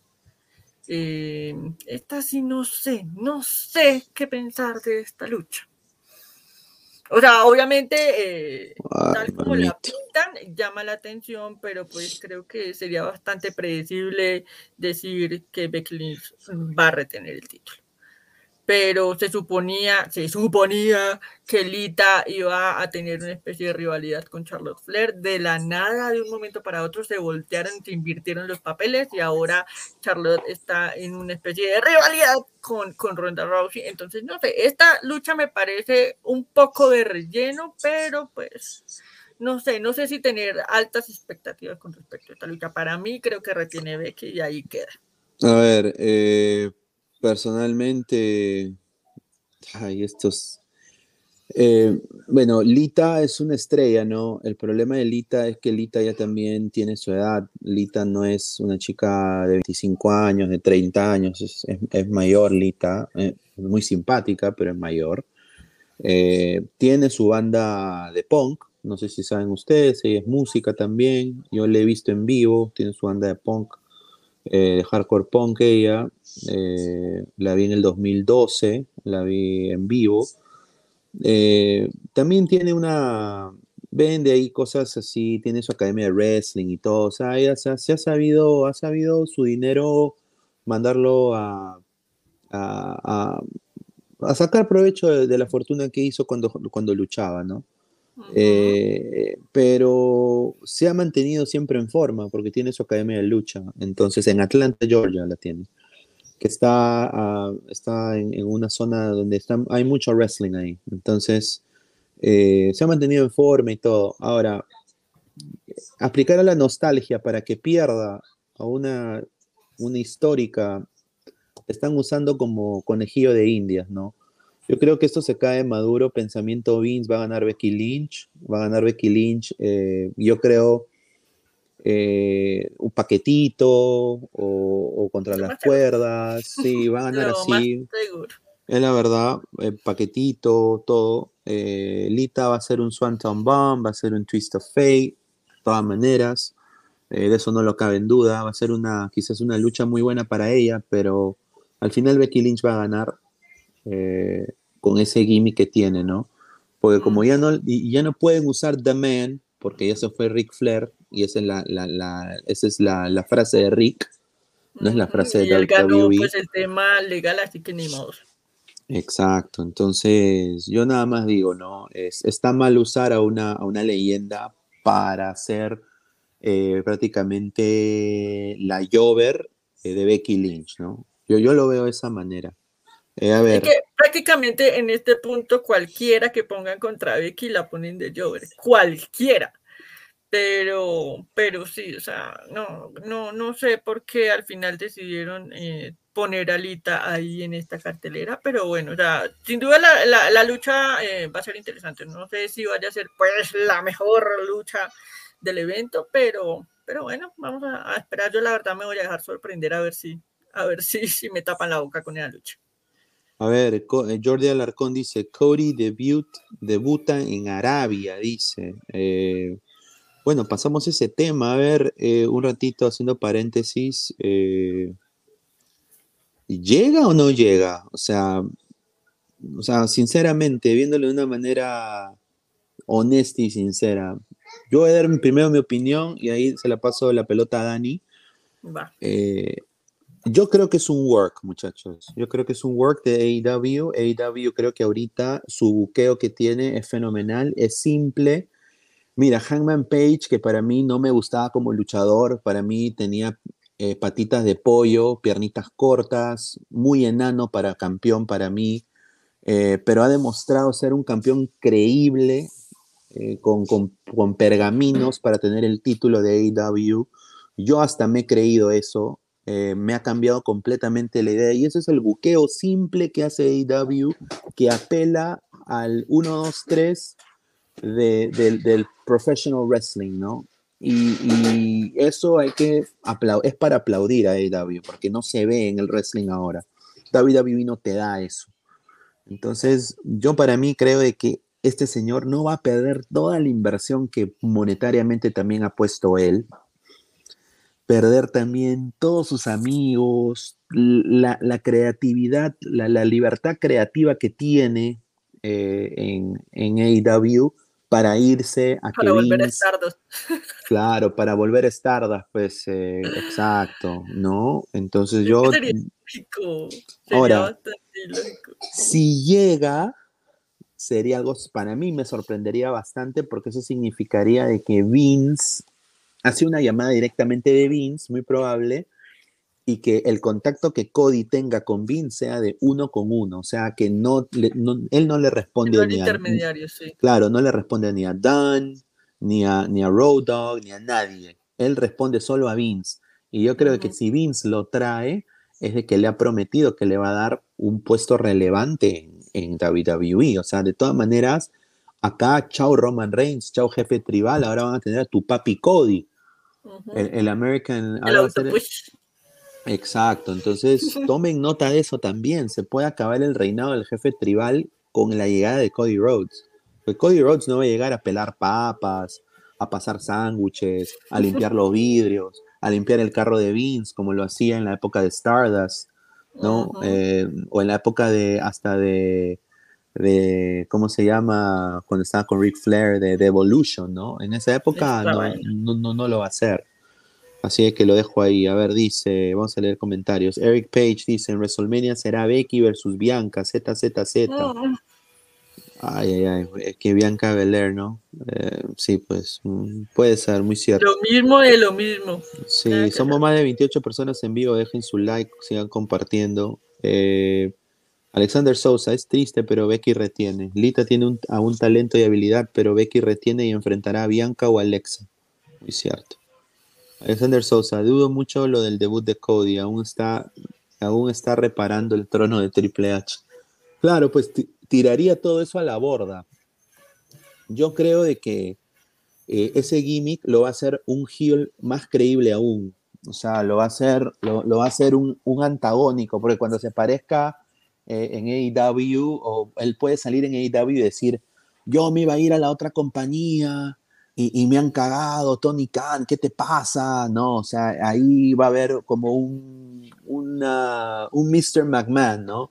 eh, esta sí no sé, no sé qué pensar de esta lucha. O sea, obviamente, eh, tal como la pintan, llama la atención, pero pues creo que sería bastante predecible decir que Becky va a retener el título pero se suponía, se suponía que Lita iba a tener una especie de rivalidad con Charlotte Flair. De la nada, de un momento para otro, se voltearon, se invirtieron los papeles y ahora Charlotte está en una especie de rivalidad con, con Ronda Rousey. Entonces, no sé, esta lucha me parece un poco de relleno, pero pues no sé, no sé si tener altas expectativas con respecto a esta lucha. Para mí creo que retiene Becky y ahí queda. A ver, eh, personalmente, ay, estos... Eh, bueno, Lita es una estrella, ¿no? El problema de Lita es que Lita ya también tiene su edad. Lita no es una chica de 25 años, de 30 años, es, mayor Lita, eh, muy simpática, pero es mayor. Eh, tiene su banda de punk, no sé si saben ustedes, ella es música también, yo la he visto en vivo, tiene su banda de punk, eh, de hardcore punk ella, eh, la vi en el 2012, la vi en vivo. también tiene una, vende ahí cosas así, tiene su academia de wrestling y todo, o sea, ella se, ha sabido, ha sabido su dinero mandarlo a, a, sacar provecho de, la fortuna que hizo cuando, cuando luchaba, ¿no? Eh, pero se ha mantenido siempre en forma porque tiene su academia de lucha. Entonces, en Atlanta, Georgia la tiene, que está, está en, una zona donde hay mucho wrestling ahí. Entonces, eh, se ha mantenido en forma y todo. Ahora, aplicar a la nostalgia para que pierda a una, una histórica, están usando como conejillo de indias, ¿no? Yo creo que esto se cae maduro, pensamiento Vince, va a ganar Becky Lynch, va a ganar Becky Lynch, eh, yo creo eh, un paquetito o, contra las cuerdas, sí, va a ganar así. Es la verdad, el paquetito, todo. Eh, Lita va a ser un Swanton Bomb, va a ser un Twist of Fate, de todas maneras. Eh, de eso no lo cabe en duda. Va a ser una, quizás una lucha muy buena para ella, pero al final Becky Lynch va a ganar eh, con ese gimmick que tiene, ¿no? Porque como ya no, ya no pueden usar The Man, porque ya se fue Rick Flair, y esa es la, la, esa es la, frase de Rick, no es la frase de y él ganó pues el tema legal, así que ni modo. Exacto, entonces yo nada más digo, ¿no? Es, está mal usar a una, a una leyenda para hacer eh, prácticamente la Jover eh, de Becky Lynch, ¿no? Yo, yo lo veo de esa manera. Eh, a ver. Es que prácticamente en este punto cualquiera que pongan contra Becky la ponen de Jover, cualquiera. Pero, pero sí, o sea, no, no, no sé por qué al final decidieron poner a Lita ahí en esta cartelera, pero bueno, o sea, sin duda la, la, lucha va a ser interesante. No sé si vaya a ser pues la mejor lucha del evento, pero, pero bueno, vamos a, esperar. Yo la verdad me voy a dejar sorprender a ver si, a ver si, si me tapan la boca con esa lucha. A ver, eh, Jordi Alarcón dice, Cody debut, debuta en Arabia, dice. Eh, bueno, pasamos ese tema. A ver, eh, un ratito haciendo paréntesis. ¿Llega o no llega? O sea, o sea, sinceramente, viéndolo de una manera honesta y sincera, yo voy a dar primero mi opinión y ahí se la paso la pelota a Dani. Eh, yo creo que es un work, muchachos. Yo creo que es un work de AEW. AEW creo que ahorita su buqueo que tiene es fenomenal, es simple. Mira, Hangman Page, que para mí no me gustaba como luchador, para mí tenía eh, patitas de pollo, piernitas cortas, muy enano para campeón para mí, eh, pero ha demostrado ser un campeón creíble, eh, con, con, pergaminos para tener el título de AEW. Yo hasta me he creído eso, eh, me ha cambiado completamente la idea y ese es el buqueo simple que hace AEW, que apela al 1, 2, 3 del professional wrestling, ¿no? Y, eso hay que es para aplaudir a AEW, porque no se ve en el wrestling ahora. WWE no te da eso. Entonces, yo para mí creo de que este señor no va a perder toda la inversión que monetariamente también ha puesto él, perder también todos sus amigos, la, creatividad, la, libertad creativa que tiene eh, en, en AEW para irse a para volver a Stardust. Claro, para volver a Stardust, pues eh, exacto, ¿no? Entonces yo... ahora, si llega, sería algo, para mí me sorprendería bastante porque eso significaría de que Vince hace una llamada directamente de Vince, muy probable, y que el contacto que Cody tenga con Vince sea de uno con uno, o sea, que no, él no le responde ni a, sí. Claro, no le responde ni a Dan, ni a, ni a Road Dogg, ni a nadie. Él responde solo a Vince. Y yo creo que si Vince lo trae, es de que le ha prometido que le va a dar un puesto relevante en WWE. O sea, de todas maneras, acá, chao Roman Reigns, chao jefe tribal, ahora van a tener a tu papi Cody. El, American. Exacto, entonces tomen nota de eso también. Se puede acabar el reinado del jefe tribal con la llegada de Cody Rhodes. Porque Cody Rhodes no va a llegar a pelar papas, a pasar sándwiches, a limpiar los vidrios, a limpiar el carro de Vince, como lo hacía en la época de Stardust, ¿no? Eh, o en la época de hasta de, de, ¿cómo se llama? Cuando estaba con Ric Flair, de, Evolution, ¿no? En esa época no, no, no, lo va a hacer. Así que lo dejo ahí. A ver, dice, vamos a leer comentarios. Eric Page dice, en WrestleMania será Becky versus Bianca, ZZZ. Ay, ay, ay, es que Bianca Belair, ¿no? Eh, sí, pues mm, puede ser, muy cierto. Lo mismo de lo mismo. Sí, somos más de 28 personas en vivo, dejen su like, sigan compartiendo. Eh, Alexander Sousa, es triste, pero Becky retiene. Lita tiene un, a un talento y habilidad, pero Becky retiene y enfrentará a Bianca o Alexa. Muy cierto. Alexander Sousa, dudo mucho lo del debut de Cody, aún está, aún está reparando el trono de Triple H. Claro, pues tiraría todo eso a la borda. Yo creo de que eh, ese gimmick lo va a hacer un heel más creíble aún. O sea, lo va a hacer, lo, va a hacer un, antagónico, porque cuando se parezca eh, en AEW, o él puede salir en AEW y decir, yo me iba a ir a la otra compañía y, me han cagado, Tony Khan, ¿qué te pasa? No, o sea, ahí va a haber como un, una, un Mr. McMahon, ¿no?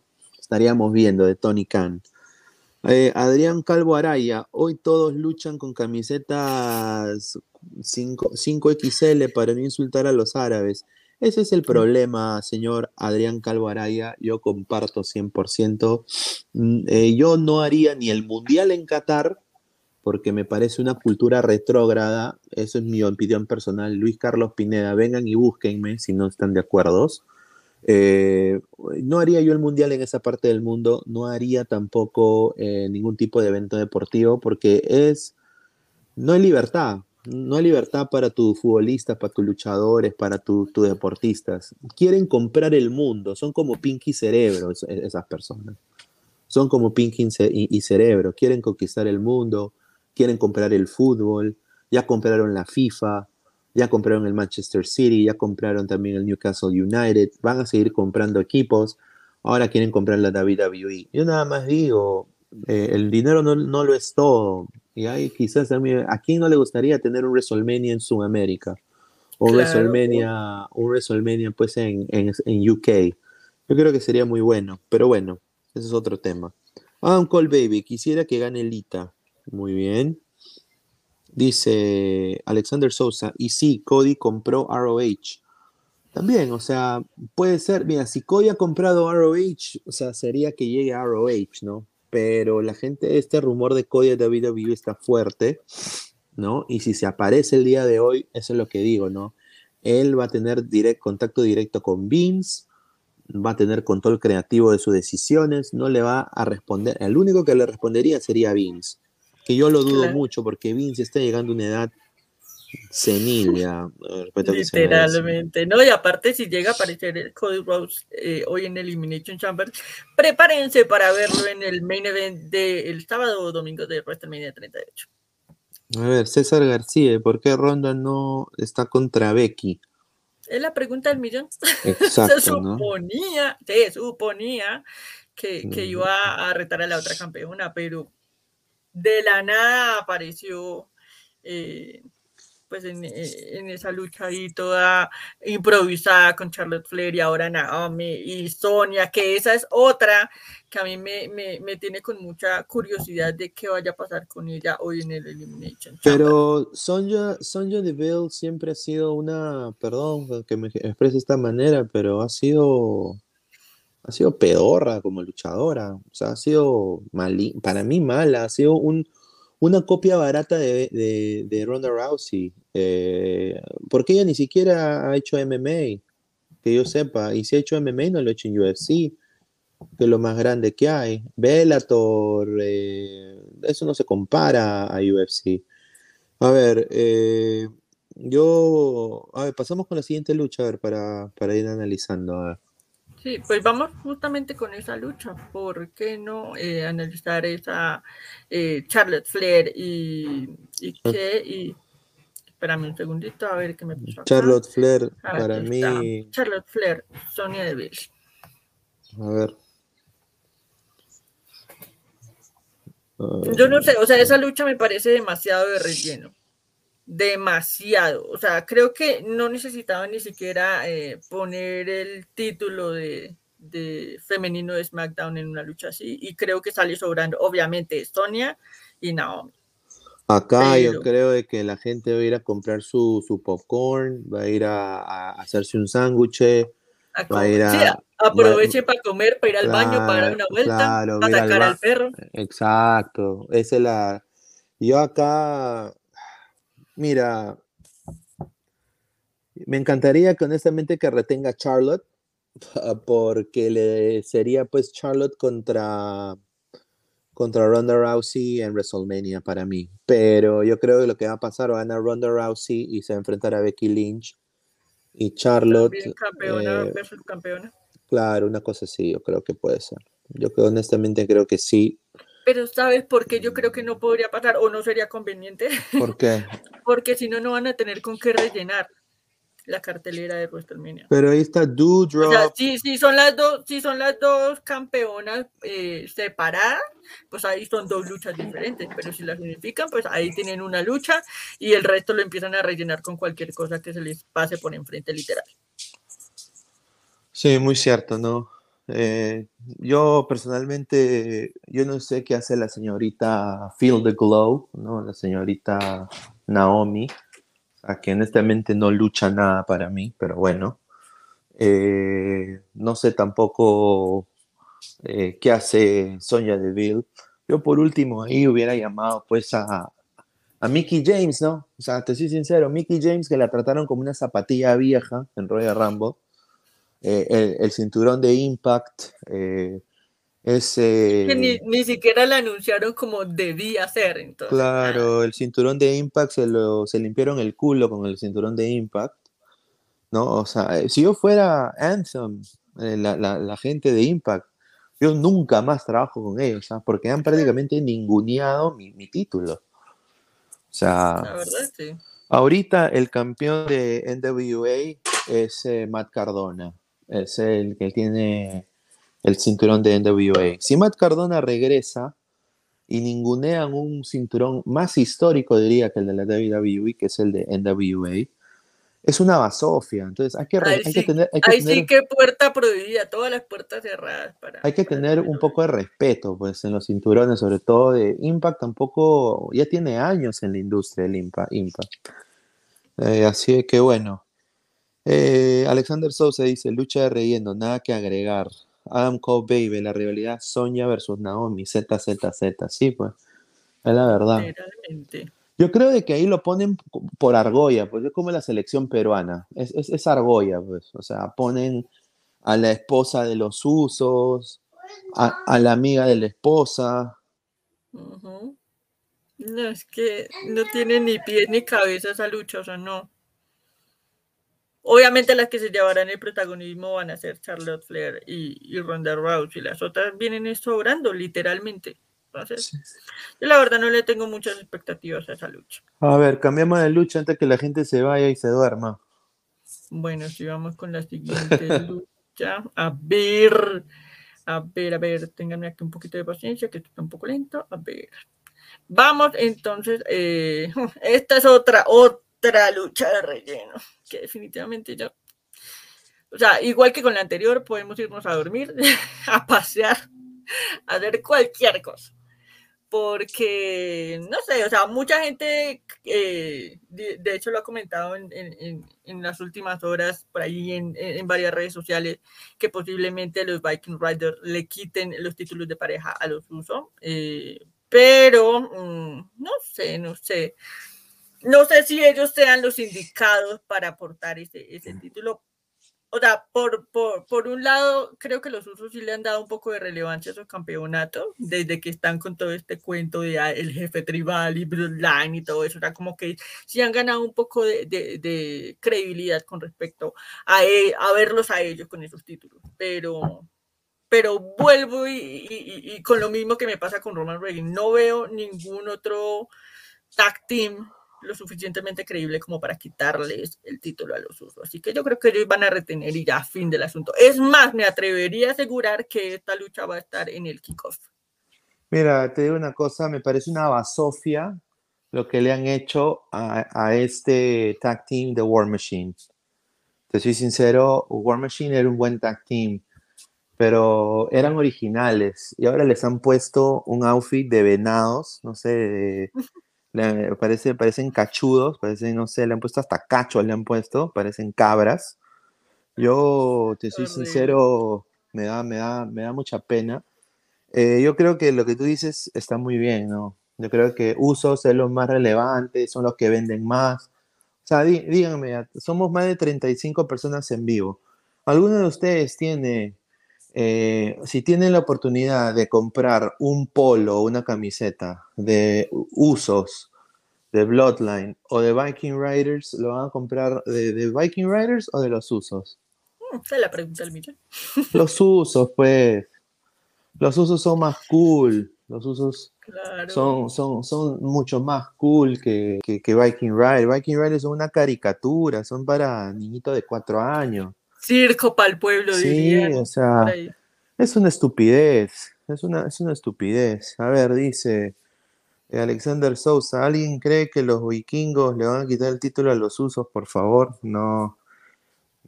estaríamos viendo de Tony Khan. Eh, Adrián Calvo Araya, hoy todos luchan con camisetas 5, xl para no insultar a los árabes. Ese es el problema, señor Adrián Calvo Araya. Yo comparto 100%. Mm, eh, yo no haría ni el Mundial en Qatar, porque me parece una cultura retrógrada. Eso es mi opinión personal. Luis Carlos Pineda, vengan y búsquenme si no están de acuerdo. Eh, no haría yo el mundial en esa parte del mundo, no haría tampoco eh, ningún tipo de evento deportivo porque es, no hay libertad, no hay libertad para tus futbolistas, para tus luchadores, para tus deportistas. Quieren comprar el mundo, son como Pinky Cerebro esas personas. Son como Pinky y Cerebro, quieren conquistar el mundo, quieren comprar el fútbol, ya compraron la FIFA, ya compraron el Manchester City, ya compraron también el Newcastle United, van a seguir comprando equipos, ahora quieren comprar la WWE. Yo nada más digo, eh, el dinero no, lo es todo, y hay quizás a, mí, a quién no le gustaría tener un WrestleMania en Sudamérica, o un WrestleMania, un WrestleMania pues en, en, UK. Yo creo que sería muy bueno, pero bueno, ese es otro tema. Ah, Call Baby, quisiera que gane Lita. Muy bien. Dice Alexander Sosa, y sí, Cody compró ROH. También, o sea, puede ser, mira, si Cody ha comprado ROH, o sea, sería que llegue a ROH, ¿no? Pero la gente, este rumor de Cody de WWE está fuerte, ¿no? Y si se aparece el día de hoy, eso es lo que digo, ¿no? Él va a tener direct, contacto directo con Vince, va a tener control creativo de sus decisiones, no le va a responder, el único que le respondería sería Vince que yo lo dudo mucho porque Vince está llegando a una edad senil ya. Literalmente, ¿no? Y aparte, si llega a aparecer Cody Rhodes eh, hoy en Elimination Chamber, prepárense para verlo en el main event del sábado o domingo de WrestleMania 38. A ver, César García, ¿por qué Ronda no está contra Becky? Es la pregunta del millón. se suponía, se suponía que, que iba a retar a la otra campeona, pero de la nada apareció eh, pues en, esa lucha ahí toda improvisada con Charlotte Flair y ahora Naomi y Sonia, que esa es otra que a mí me, tiene con mucha curiosidad de qué vaya a pasar con ella hoy en el Elimination. Pero Sonia, Sonia Deville siempre ha sido una, perdón que me exprese de esta manera, pero ha sido ha sido pedorra como luchadora, o sea, ha sido para mí mala, ha sido un, una copia barata de, de, Ronda Rousey, eh, porque ella ni siquiera ha hecho MMA, que yo sepa, y si ha hecho MMA no lo ha hecho en UFC, que es lo más grande que hay. Bellator, eh, eso no se compara a UFC. A ver, eh, yo, a ver, pasamos con la siguiente lucha, a ver, para, para ir analizando. A ver. Sí, pues vamos justamente con esa lucha. ¿Por qué no eh, analizar esa eh, Charlotte Flair y, y, qué, y Espérame un segundito a ver qué me puso Charlotte Flair, para mí. Charlotte Flair, Sonia Deville. A ver. Yo no sé, o sea, esa lucha me parece demasiado de relleno. Demasiado. O sea, creo que no necesitaba ni siquiera eh, poner el título de, femenino de SmackDown en una lucha así. Y creo que sale sobrando, obviamente, Sonia y Naomi. Acá yo creo de que la gente va a ir a comprar su, popcorn, va a ir a, hacerse un sándwich, va a ir a, Aproveche para comer, para ir al baño, para dar una vuelta, para sacar al, perro. Exacto, esa es la. Yo acá, mira, me encantaría que honestamente que retenga Charlotte, porque le sería pues Charlotte contra contra Ronda Rousey en WrestleMania para mí. Pero yo creo que lo que va a pasar va a ganar Ronda Rousey y se va a enfrentar a Becky Lynch y Charlotte. campeona eh, versus campeona. Claro, una cosa así, yo creo que puede ser. Yo creo, honestamente creo que sí. Pero ¿sabes por qué yo creo que no podría pasar o no sería conveniente? ¿Por qué? Porque si no, no van a tener con qué rellenar la cartelera de WrestleMania. Pero ahí está Doudrop. O sea, si, son las dos, si son las dos campeonas eh, separadas, pues ahí son dos luchas diferentes. Pero si las unifican, pues ahí tienen una lucha y el resto lo empiezan a rellenar con cualquier cosa que se les pase por enfrente, literal. Sí, muy cierto, ¿no? Eh, yo personalmente, yo no sé qué hace la señorita Feel the Glow, ¿no? La señorita Naomi, a que honestamente no lucha nada para mí, pero bueno. Eh, no sé tampoco eh, qué hace Sonia Deville. Yo por último ahí hubiera llamado pues a, a Mickey James, ¿no? O sea, te soy sincero, Mickey James que la trataron como una zapatilla vieja en Royal Rumble eh, el, cinturón de Impact. Eh, que ni, siquiera la anunciaron como debía ser. Entonces, claro, el cinturón de Impact se, lo, se limpiaron el culo con el cinturón de Impact. ¿no? O sea, eh, si yo fuera Anthem, la, gente de Impact, yo nunca más trabajo con ellos, porque han prácticamente ninguneado mi, mi título. O sea, la verdad, sí. ahorita el campeón de NWA es Matt Cardona es el que tiene el cinturón de NWA. Si Matt Cardona regresa y ningunean un cinturón más histórico, diría que el de la WWE, que es el de NWA, es una basofia. Entonces hay que, tener. Hay sí que puerta prohibida, todas las puertas cerradas. Para, hay que tener un poco de respeto pues, en los cinturones, sobre todo de Impact, tampoco. Ya tiene años en la industria del Impact. Eh, así que bueno. Eh, Alexander Sousa dice, lucha de relleno, nada que agregar. Adam Cole Baby, la rivalidad Sonia versus Naomi, ZZZ, sí, pues, es la verdad. Yo creo de que ahí lo ponen por argolla, pues es como la selección peruana, es, es, argolla, pues, o sea, ponen a la esposa de los usos, a, la amiga de la esposa. No, es que no tiene ni pies ni cabeza esa lucha, o sea, no. Obviamente las que se llevarán el protagonismo van a ser Charlotte Flair y, Ronda Rousey. Las otras vienen sobrando, literalmente. Entonces, yo la verdad no le tengo muchas expectativas a esa lucha. A ver, cambiamos de lucha antes que la gente se vaya y se duerma. Bueno, si vamos con la siguiente lucha. A ver, a ver, a ver, ténganme aquí un poquito de paciencia, que esto está un poco lento. A ver. Vamos entonces, eh, esta es otra, otra otra lucha de relleno, que definitivamente ya, o sea, igual que con la anterior, podemos irnos a dormir, a pasear, a hacer cualquier cosa. Porque, no sé, o sea, mucha gente, eh, de, hecho lo ha comentado en, en, las últimas horas, por ahí en, en, varias redes sociales, que posiblemente los Viking Riders le quiten los títulos de pareja a los usos. Eh, pero, mm, no sé, no sé no sé si ellos sean los indicados para aportar ese, ese título. O sea, por, por, por, un lado, creo que los usos sí le han dado un poco de relevancia a su campeonato, desde que están con todo este cuento de ah, el jefe tribal y Bloodline y todo eso. O sea, como que sí han ganado un poco de, de, credibilidad con respecto a, e, a verlos a ellos con esos títulos. Pero, pero vuelvo y, y, y, con lo mismo que me pasa con Roman Reigns, no veo ningún otro tag team lo suficientemente creíble como para quitarles el título a los usos. Así que yo creo que ellos van a retener y ya, fin del asunto. Es más, me atrevería a asegurar que esta lucha va a estar en el kickoff. Mira, te digo una cosa, me parece una basofia lo que le han hecho a, a este tag team de War Machine. Te soy sincero, War Machine era un buen tag team, pero eran originales y ahora les han puesto un outfit de venados, no sé, de, le, parece, parecen cachudos, parecen, no sé, le han puesto hasta cachos, le han puesto, parecen cabras. Yo, te soy sincero, me da, me da, me da mucha pena. Eh, yo creo que lo que tú dices está muy bien, ¿no? Yo creo que usos es lo más relevante, son los que venden más. O sea, díganme, somos más de 35 personas en vivo. ¿Alguno de ustedes tiene, eh, si tienen la oportunidad de comprar un polo o una camiseta de usos de Bloodline o de Viking Riders, ¿lo van a comprar de, de Viking Riders o de los usos? Mm, esa es la pregunta del millón. Los usos, pues. Los usos son más cool. Los usos Claro. son, son, son mucho más cool que, que, que Viking Rider. Viking Rider son una caricatura, son para niñitos de cuatro años. Circo para el pueblo, Sí, o sea, es una estupidez. Es una, es una estupidez. A ver, dice eh, Alexander Sousa, ¿alguien cree que los vikingos le van a quitar el título a los usos, por favor? No.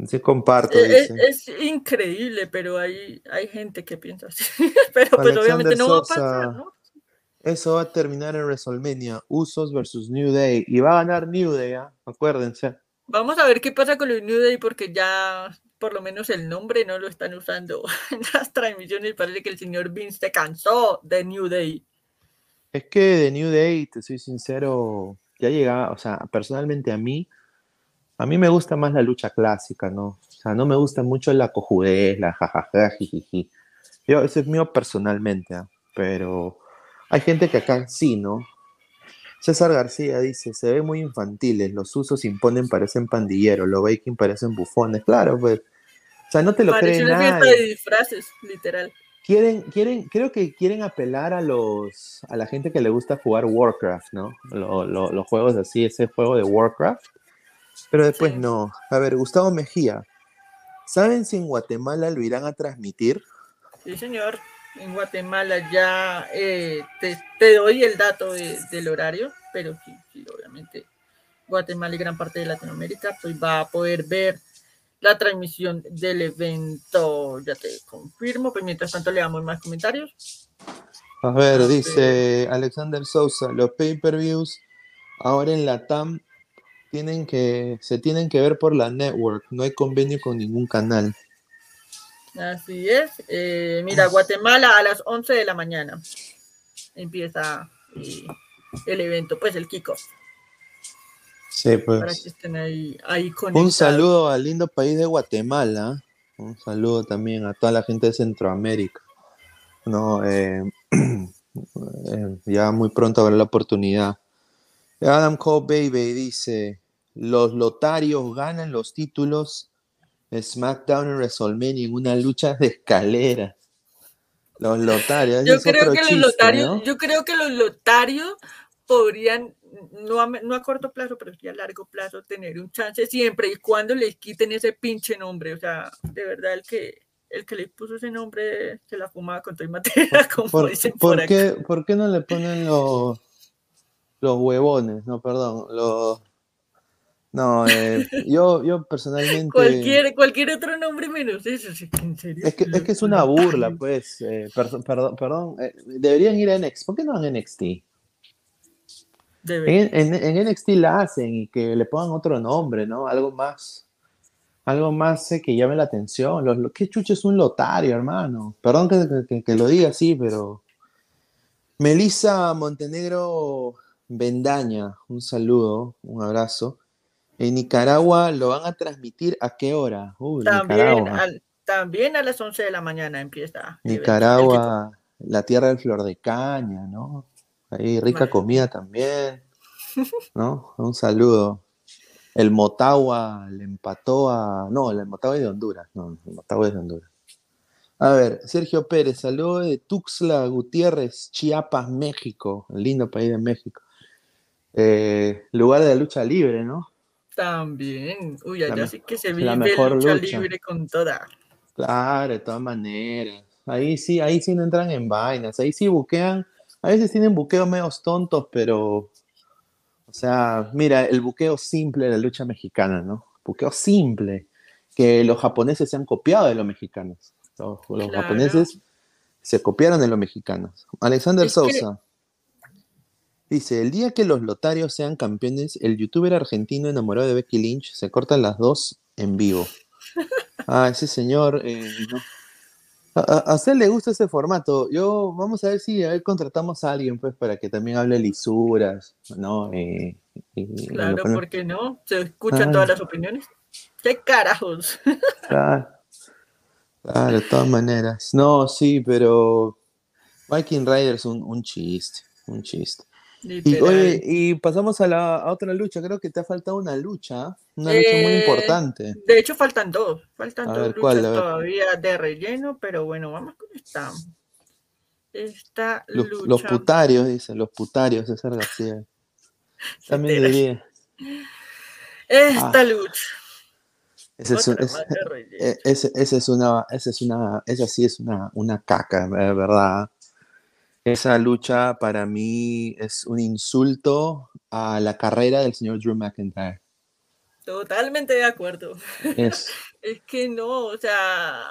Sí comparto, Eh, Es, dice. es increíble, pero hay, hay gente que piensa así. pero pues obviamente no va a pasar, ¿no? Eso va a terminar en WrestleMania, Usos versus New Day. Y va a ganar New Day, ¿ah? acuérdense. Vamos a ver qué pasa con los New Day porque ya por lo menos el nombre no lo están usando en las transmisiones. Parece que el señor Vince se cansó de New Day. Es que de New Day, te soy sincero, ya llega, o sea, personalmente a mí, a mí me gusta más la lucha clásica, ¿no? O sea, no me gusta mucho la cojudez, la jajaja, jijiji. Yo, eso es mío personalmente, ¿ah? Pero hay gente que acá sí, ¿no? César García dice, se ven muy infantiles, los usos imponen, parecen pandilleros, los Viking parecen bufones, claro, pues. O sea, no te lo Parece cree una nadie de disfraces, literal. quieren, quieren, creo que quieren apelar a los, a la gente que le gusta jugar Warcraft, ¿no? Lo- lo- los juegos así, ese juego de Warcraft. Pero después Sí. no. A ver, Gustavo Mejía, ¿saben si en Guatemala lo irán a transmitir? Sí, señor. En Guatemala ya eh, te, te doy el dato de- del horario, pero sí, sí, obviamente Guatemala y gran parte de Latinoamérica pues va a poder ver la transmisión del evento. Ya te confirmo, pues mientras tanto le damos más comentarios. A ver, dice Alexander Sousa, los pay-per-views ahora en la TAM tienen que, se tienen que ver por la network, no hay convenio con ningún canal. Así es. Eh, mira, Guatemala a las 11 de la mañana empieza eh, el evento, pues el kickoff, Sí, para pues. que estén ahí, ahí. Un saludo al lindo país de Guatemala. Un saludo también a toda la gente de Centroamérica. No, eh, ya muy pronto habrá la oportunidad. Adam Cole Baby dice: Los lotarios ganan los títulos SmackDown en WrestleMania en una lucha de escaleras. Los lotarios. Yo creo que los lotarios, ¿no? yo creo que los lotarios podrían, no a, no a corto plazo, pero sí a largo plazo, tener un chance siempre y cuando les quiten ese pinche nombre. O sea, de verdad, el que, el que les puso ese nombre se la fumaba con todo y materia, como ¿Por, dicen por, qué, por qué no le ponen los, los huevones? No, perdón, los... No, eh, yo, yo personalmente... Cualquier, cualquier otro nombre menos eso, sí, en serio. Es que, es que es una burla, pues. eh, perdón, perdón, perdón, eh, deberían ir a NXT. ¿Por qué no en NXT? En, en- en NXT la hacen y que le pongan otro nombre, ¿no? Algo más, algo más eh, que llame la atención. Los, lo- ¿Qué chucho es un lotario, hermano? Perdón que, que- que lo diga así, pero... Melissa Montenegro Bendaña, un saludo, un abrazo. En Nicaragua lo van a transmitir a qué hora? También, Nicaragua. al- también a las 11 de la mañana empieza. Nicaragua, la tierra del flor de caña, ¿no? Ahí rica comida también, ¿no? Un saludo. El Motagua le empató a... No, el Motagua es de Honduras, no, el Motagua es de Honduras. A ver, Sergio Pérez, saludo de Tuxtla Gutiérrez, Chiapas, México, el lindo país de México. Eh, lugar de la lucha libre, ¿no? También. Uy, allá sí que se vive la mejor lucha, libre con toda. Claro, de todas maneras. Ahí sí, ahí sí no entran en vainas. Ahí sí buquean. A veces tienen buqueos medio tontos, pero. O sea, mira, el buqueo simple de la lucha mexicana, ¿no? Buqueo simple. Que los japoneses se han copiado de los mexicanos. Los, japoneses se copiaron de los mexicanos. Alexander Sousa. Dice, el día que los lotarios sean campeones, el youtuber argentino enamorado de Becky Lynch se cortan las dos en vivo. Ah, ese señor, eh, A, usted le gusta ese formato. Yo, vamos a ver si a ver, contratamos a alguien, pues, para que también hable lisuras, ¿no? Eh, claro, ¿por qué no? Se escuchan ah. todas las opiniones. ¿Qué carajos? Claro. claro, de todas maneras. No, sí, pero Viking Riders un, un chiste, un chiste. Y, pasamos a, la, otra lucha. Creo que te ha faltado una lucha, una lucha muy eh, importante. De hecho, faltan dos. Faltan dos luchas todavía de relleno, pero bueno, vamos con esta. Esta los, lucha. Los putarios, dicen, los putarios, César García. También diría. Esta ah. lucha. Esa es, e, es, una, esa es una, esa sí es una, una caca, ¿verdad? Esa lucha para mí es un insulto a la carrera del señor Drew McIntyre. Totalmente de acuerdo. Es. es que no, o sea,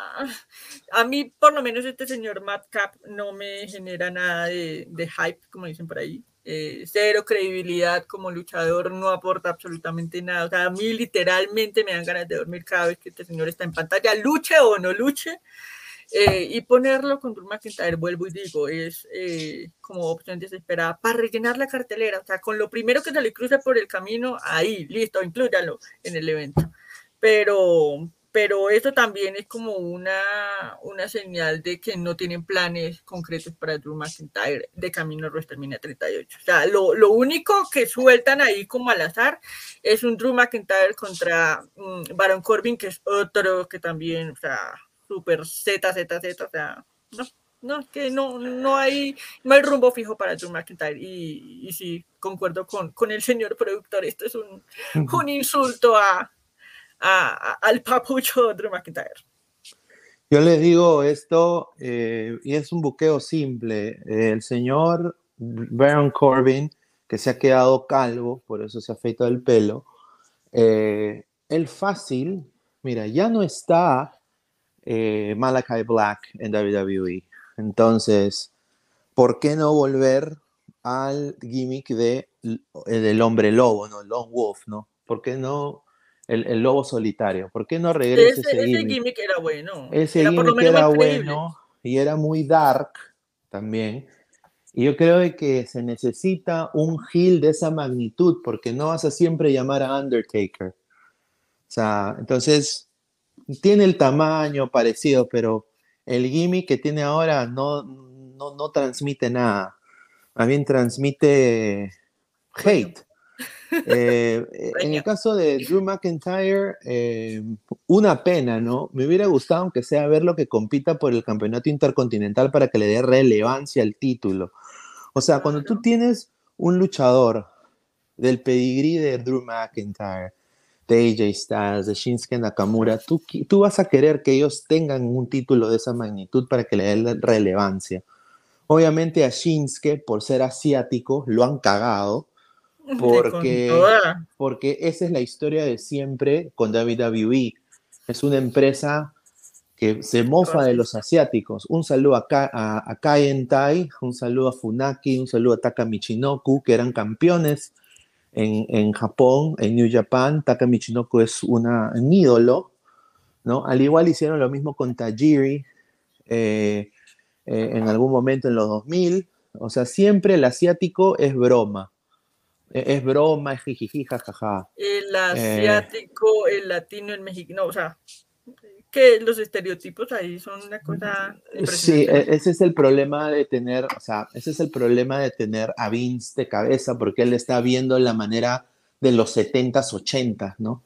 a mí por lo menos este señor Madcap no me genera nada de, hype, como dicen por ahí. Eh, cero credibilidad como luchador, no aporta absolutamente nada. O sea, a mí literalmente me dan ganas de dormir cada vez que este señor está en pantalla, luche o no luche. Eh, y ponerlo con Drew McIntyre, vuelvo y digo, es eh, como opción desesperada para rellenar la cartelera, o sea, con lo primero que se le cruce por el camino, ahí, listo, inclúyalo en el evento. Pero, pero eso también es como una, una señal de que no tienen planes concretos para Drew McIntyre de camino a WrestleMania 38. O sea, lo, lo, único que sueltan ahí como al azar es un Drew McIntyre contra um, Baron Corbin, que es otro que también, o sea, super Z, Z, Z, o sea, no, no, que no, no hay, no hay rumbo fijo para Drew McIntyre. Y, y sí, concuerdo con, con el señor productor, esto es un, un insulto a, a, al papucho Drew McIntyre. Yo les digo esto, eh, y es un buqueo simple. el señor Baron Corbin, que se ha quedado calvo, por eso se ha afeitado el pelo, eh, el fácil, mira, ya no está eh, Malachi Black en WWE. Entonces, ¿por qué no volver al gimmick de, del hombre lobo, ¿no? Lone Wolf, ¿no? ¿Por qué no el, lobo solitario? ¿Por qué no regresa ese, ese, gimmick? era bueno. Ese gimmick era bueno y era muy dark también. Y yo creo que se necesita un heel de esa magnitud porque no vas a siempre llamar a Undertaker. O sea, entonces tiene el tamaño parecido, pero el gimmick que tiene ahora no, no, transmite nada. Más bien transmite hate. Eh, en el caso de Drew McIntyre, eh, una pena, ¿no? Me hubiera gustado, aunque sea, verlo que compita por el campeonato intercontinental para que le dé relevancia al título. O sea, cuando tú tienes un luchador del pedigrí de Drew McIntyre, de AJ Styles, de Shinsuke Nakamura, tú, tú vas a querer que ellos tengan un título de esa magnitud para que le den relevancia. Obviamente a Shinsuke, por ser asiático, lo han cagado, porque, porque esa es la historia de siempre con WWE. Es una empresa que se mofa de los asiáticos. Un saludo a, a, a Kai Tai, un saludo a Funaki, un saludo a Taka Michinoku, que eran campeones en, Japón, en New Japan, Taka Michinoku es una, un ídolo, ¿no? Al igual hicieron lo mismo con Tajiri eh, eh, en algún momento en los 2000. O sea, siempre el asiático es broma. E, es broma, es jijiji, jajaja. El asiático, el latino, el mexicano, o sea, que los estereotipos ahí son una cosa. Sí, e, ese es el problema de tener, o sea, ese es el problema de tener a Vince de cabeza, porque él está viendo la manera de los 70s, 80s, ¿no?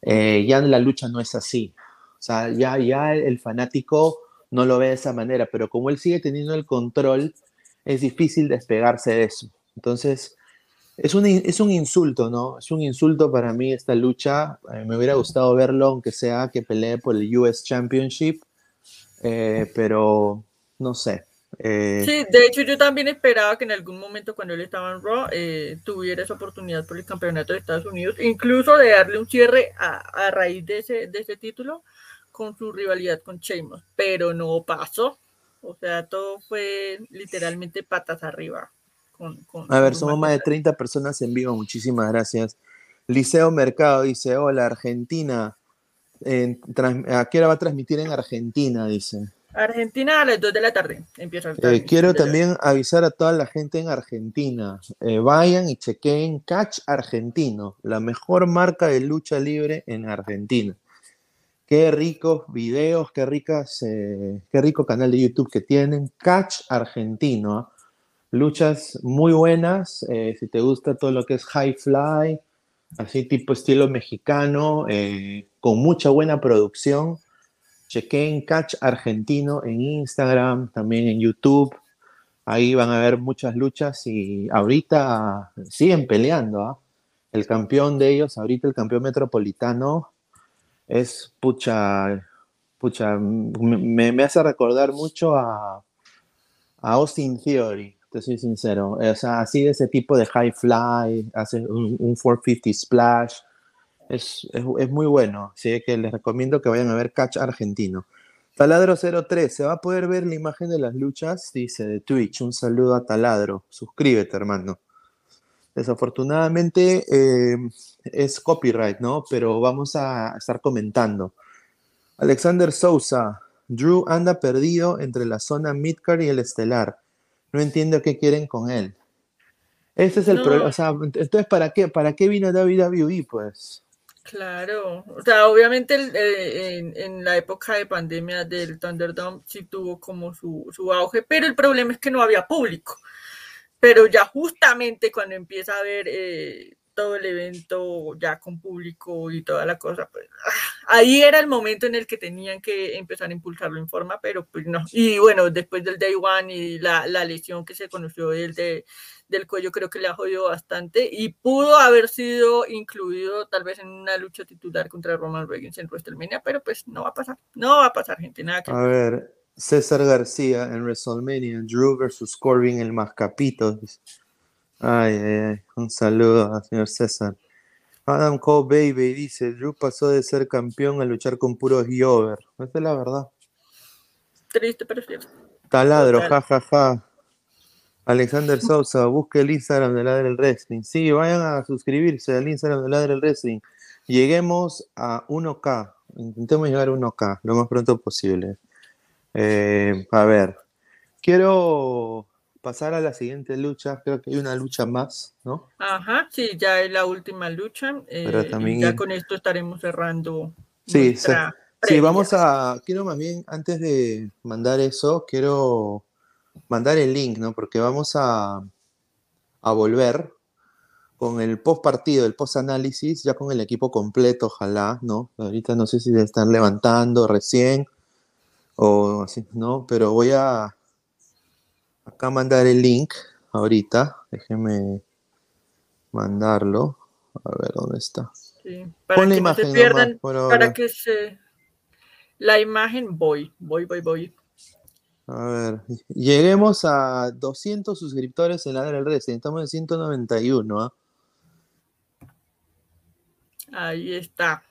Eh, ya la lucha no es así. O sea, ya, ya el fanático no lo ve de esa manera, pero como él sigue teniendo el control, es difícil despegarse de eso. Entonces, Es un, es un insulto, ¿no? Es un insulto para mí esta lucha. Eh, me hubiera gustado verlo, aunque sea que pelee por el US Championship, eh, pero no sé. Eh, sí, de hecho yo también esperaba que en algún momento cuando él estaba en Raw tuviera esa oportunidad por el campeonato de Estados Unidos, incluso de darle un cierre a, a raíz de ese, de ese título con su rivalidad con Sheamus, pero no pasó. O sea, todo fue literalmente patas arriba a ver, somos más de 30 personas en vivo, muchísimas gracias. Liceo Mercado dice, hola Argentina, ¿a qué hora va a transmitir en Argentina? Dice. Argentina a las 2 de la tarde empieza eh, Quiero también avisar a toda la gente en Argentina. Eh, vayan y chequen Catch Argentino, la mejor marca de lucha libre en Argentina. Qué ricos videos, qué ricas, eh, qué rico canal de YouTube que tienen. Catch Argentino. Luchas muy buenas, eh, si te gusta todo lo que es high fly, así tipo estilo mexicano, eh, con mucha buena producción. Chequen Catch Argentino en Instagram, también en YouTube. Ahí van a ver muchas luchas y ahorita siguen peleando. ¿ah? El campeón de ellos, ahorita el campeón metropolitano, es pucha, pucha, me, hace recordar mucho a Austin Theory te soy sincero. O sea, así de ese tipo de high fly, hace un, 450 splash. Es, es, muy bueno. Así que les recomiendo que vayan a ver Catch Argentino. Taladro 03, ¿se va a poder ver la imagen de las luchas? Dice de Twitch. Un saludo a Taladro. Suscríbete, hermano. Desafortunadamente eh, es copyright, ¿no? Pero vamos a estar comentando. Alexander Sousa. Drew anda perdido entre la zona Midcard y el estelar no entiendo qué quieren con él. Ese es el problema. O sea, entonces, ¿para qué, ¿para qué vino WWE, pues? Claro, o sea, obviamente eh, en, la época de pandemia del Thunderdome sí tuvo como su, su, auge, pero el problema es que no había público. Pero ya justamente cuando empieza a haber eh, todo el evento ya con público y toda la cosa, pues ah, ahí era el momento en el que tenían que empezar a impulsarlo en forma, pero pues no. Y bueno, después del day one y la, la lesión que se conoció del, de, del cuello, creo que le ha jodido bastante y pudo haber sido incluido tal vez en una lucha titular contra Roman Reigns en WrestleMania, pero pues no va a pasar, no va a pasar, gente, nada A ver, César García en WrestleMania, Drew versus Corbin, el mascapito. Ay, ay, ay. Un saludo al señor César. Adam Cole Baby dice, Drew pasó de ser campeón a luchar con puros Yover. Esa es la verdad. Triste, pero. Taladro, jajaja. Ja, ja. Alexander Sousa, busque el Instagram de Ladre el Wrestling. Sí, vayan a suscribirse al Instagram de Ladre el Wrestling. Lleguemos a 1K. Intentemos llegar a 1K lo más pronto posible. Eh, a ver, quiero pasar a la siguiente lucha, creo que hay una lucha más, ¿no? Ajá, sí, ya es la última lucha. Eh, también... Ya con esto estaremos cerrando. Sí, sí, vamos a, quiero más bien, antes de mandar eso, quiero mandar el link, ¿no? Porque vamos a, a volver con el post partido, el post análisis, ya con el equipo completo, ojalá, ¿no? Ahorita no sé si se están levantando recién o así, ¿no? Pero voy a, acá mandar el link ahorita. Déjenme mandarlo. A ver dónde está. para que no se pierdan, para que se... La imagen, voy, voy, voy, voy. A ver, lleguemos a 200 suscriptores en la del Resident. Estamos en 191. ¿ah? Ahí está.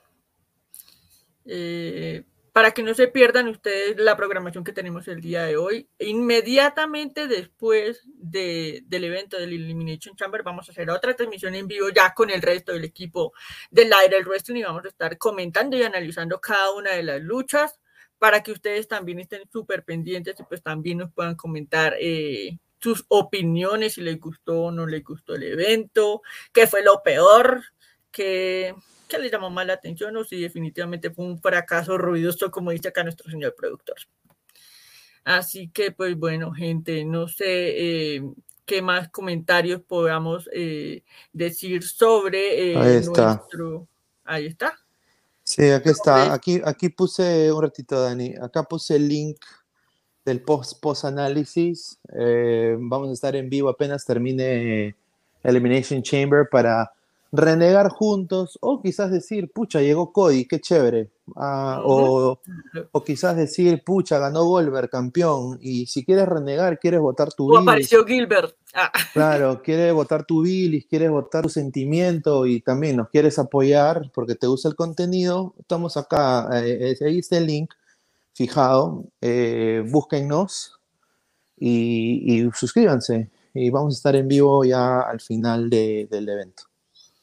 Eh, para que no se pierdan ustedes la programación que tenemos el día de hoy. Inmediatamente después del evento del Elimination Chamber vamos a hacer otra transmisión en vivo ya con el resto del equipo del Aire Wrestling y vamos a estar comentando y analizando cada una de las luchas para que ustedes también estén súper pendientes y pues también nos puedan comentar eh, sus opiniones, si les gustó o no les gustó el evento, qué fue lo peor, que que le llamó más la atención o si definitivamente fue un fracaso ruidoso, como dice acá nuestro señor productor. Así que, pues bueno, gente, no sé eh, qué más comentarios podamos eh, decir sobre eh, Ahí está. nuestro. Ahí está. Sí, aquí está. Aquí, aquí puse un ratito, Dani. Acá puse el link del post, post análisis. vamos a estar en vivo apenas termine Elimination Chamber para renegar juntos o quizás decir, pucha, llegó Cody, qué chévere. Ah, o, o, quizás decir, pucha, ganó Goldberg, campeón. Y si quieres renegar, quieres votar tu O apareció Gilbert. Ah. Claro, quieres votar tu bilis, quieres votar tu sentimiento y también nos quieres apoyar porque te gusta el contenido. Estamos acá, eh, ahí está el link fijado. Eh, búsquennos y, y suscríbanse. Y vamos a estar en vivo ya al final de, del evento.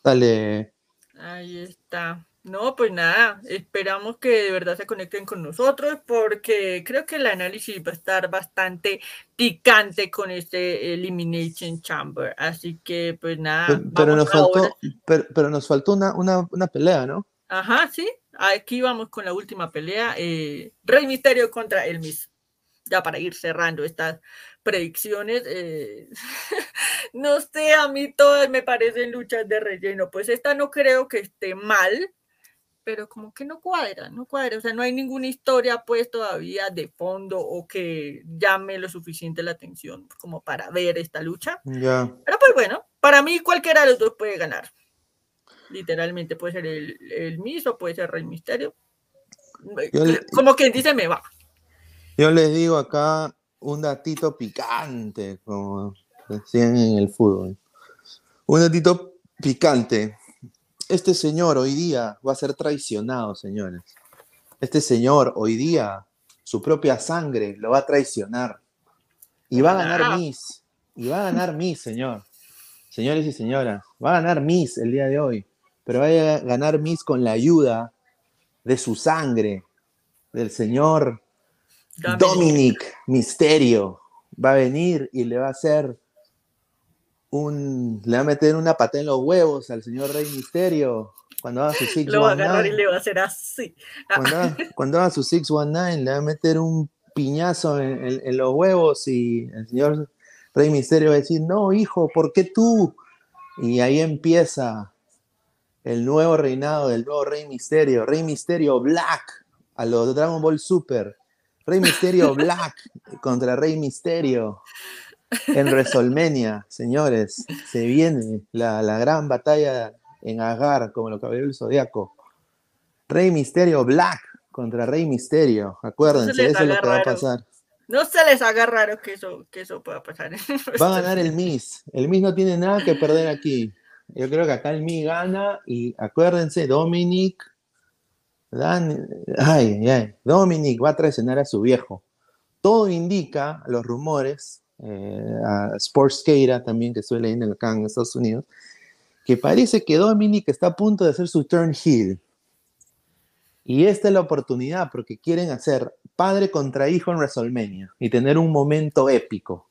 Dale. Ahí está. No, pues nada, esperamos que de verdad se conecten con nosotros porque creo que el análisis va a estar bastante picante con este Elimination Chamber. Así que, pues nada. Pero, nos, faltó, pero, nos faltó una, una, una, pelea, ¿no? Ajá, sí. Aquí vamos con la última pelea. Eh, Rey Misterio contra el Miss. Ya para ir cerrando estas predicciones. Eh, no sé, a mí todas me parecen luchas de relleno. Pues esta no creo que esté mal, pero como que no cuadra, no cuadra. O sea, no hay ninguna historia pues todavía de fondo o que llame lo suficiente la atención como para ver esta lucha. Ya. Pero pues bueno, para mí cualquiera de los dos puede ganar. Literalmente puede ser el, el Miss o puede ser Rey Misterio. como quien dice, me va. Yo les digo acá, un datito picante, como decían en el fútbol. Un datito picante. Este señor hoy día va a ser traicionado, señores. Este señor hoy día, su propia sangre lo va a traicionar. Y va a ganar Miss. Y va a ganar Miss, señor. Señores y señoras, va a ganar Miss el día de hoy. Pero va a ganar Miss con la ayuda de su sangre, del señor Dominic. Misterio va a venir y le va a hacer un. Le va a meter una pata en los huevos al señor Rey Misterio cuando haga su 619. Lo va a agarrar y le va a hacer así. Cuando haga, su 619, le va a meter un piñazo en, los huevos y el señor Rey Misterio va a decir: No, hijo, ¿por qué tú? Y ahí empieza el nuevo reinado del nuevo Rey Misterio, Rey Misterio Black a los Dragon Ball Super Rey Misterio Black contra Rey Misterio en WrestleMania, señores. Se viene la, gran batalla en Agar, como lo que el Zodiaco. Rey Misterio Black contra Rey Misterio. Acuérdense, eso es lo que va a pasar. No se les haga raro que eso, que eso pueda pasar. Va a ganar el Miss. El Miss no tiene nada que perder aquí. Yo creo que acá el Miss gana y acuérdense, Dominic ay, ay, Dominic va a traicionar a su viejo. Todo indica, los rumores, eh, a Sportskeira también, que estoy leyendo acá en Estados Unidos, que parece que Dominic está a punto de hacer su turn heel. Y esta es la oportunidad porque quieren hacer padre contra hijo en WrestleMania y tener un momento épico.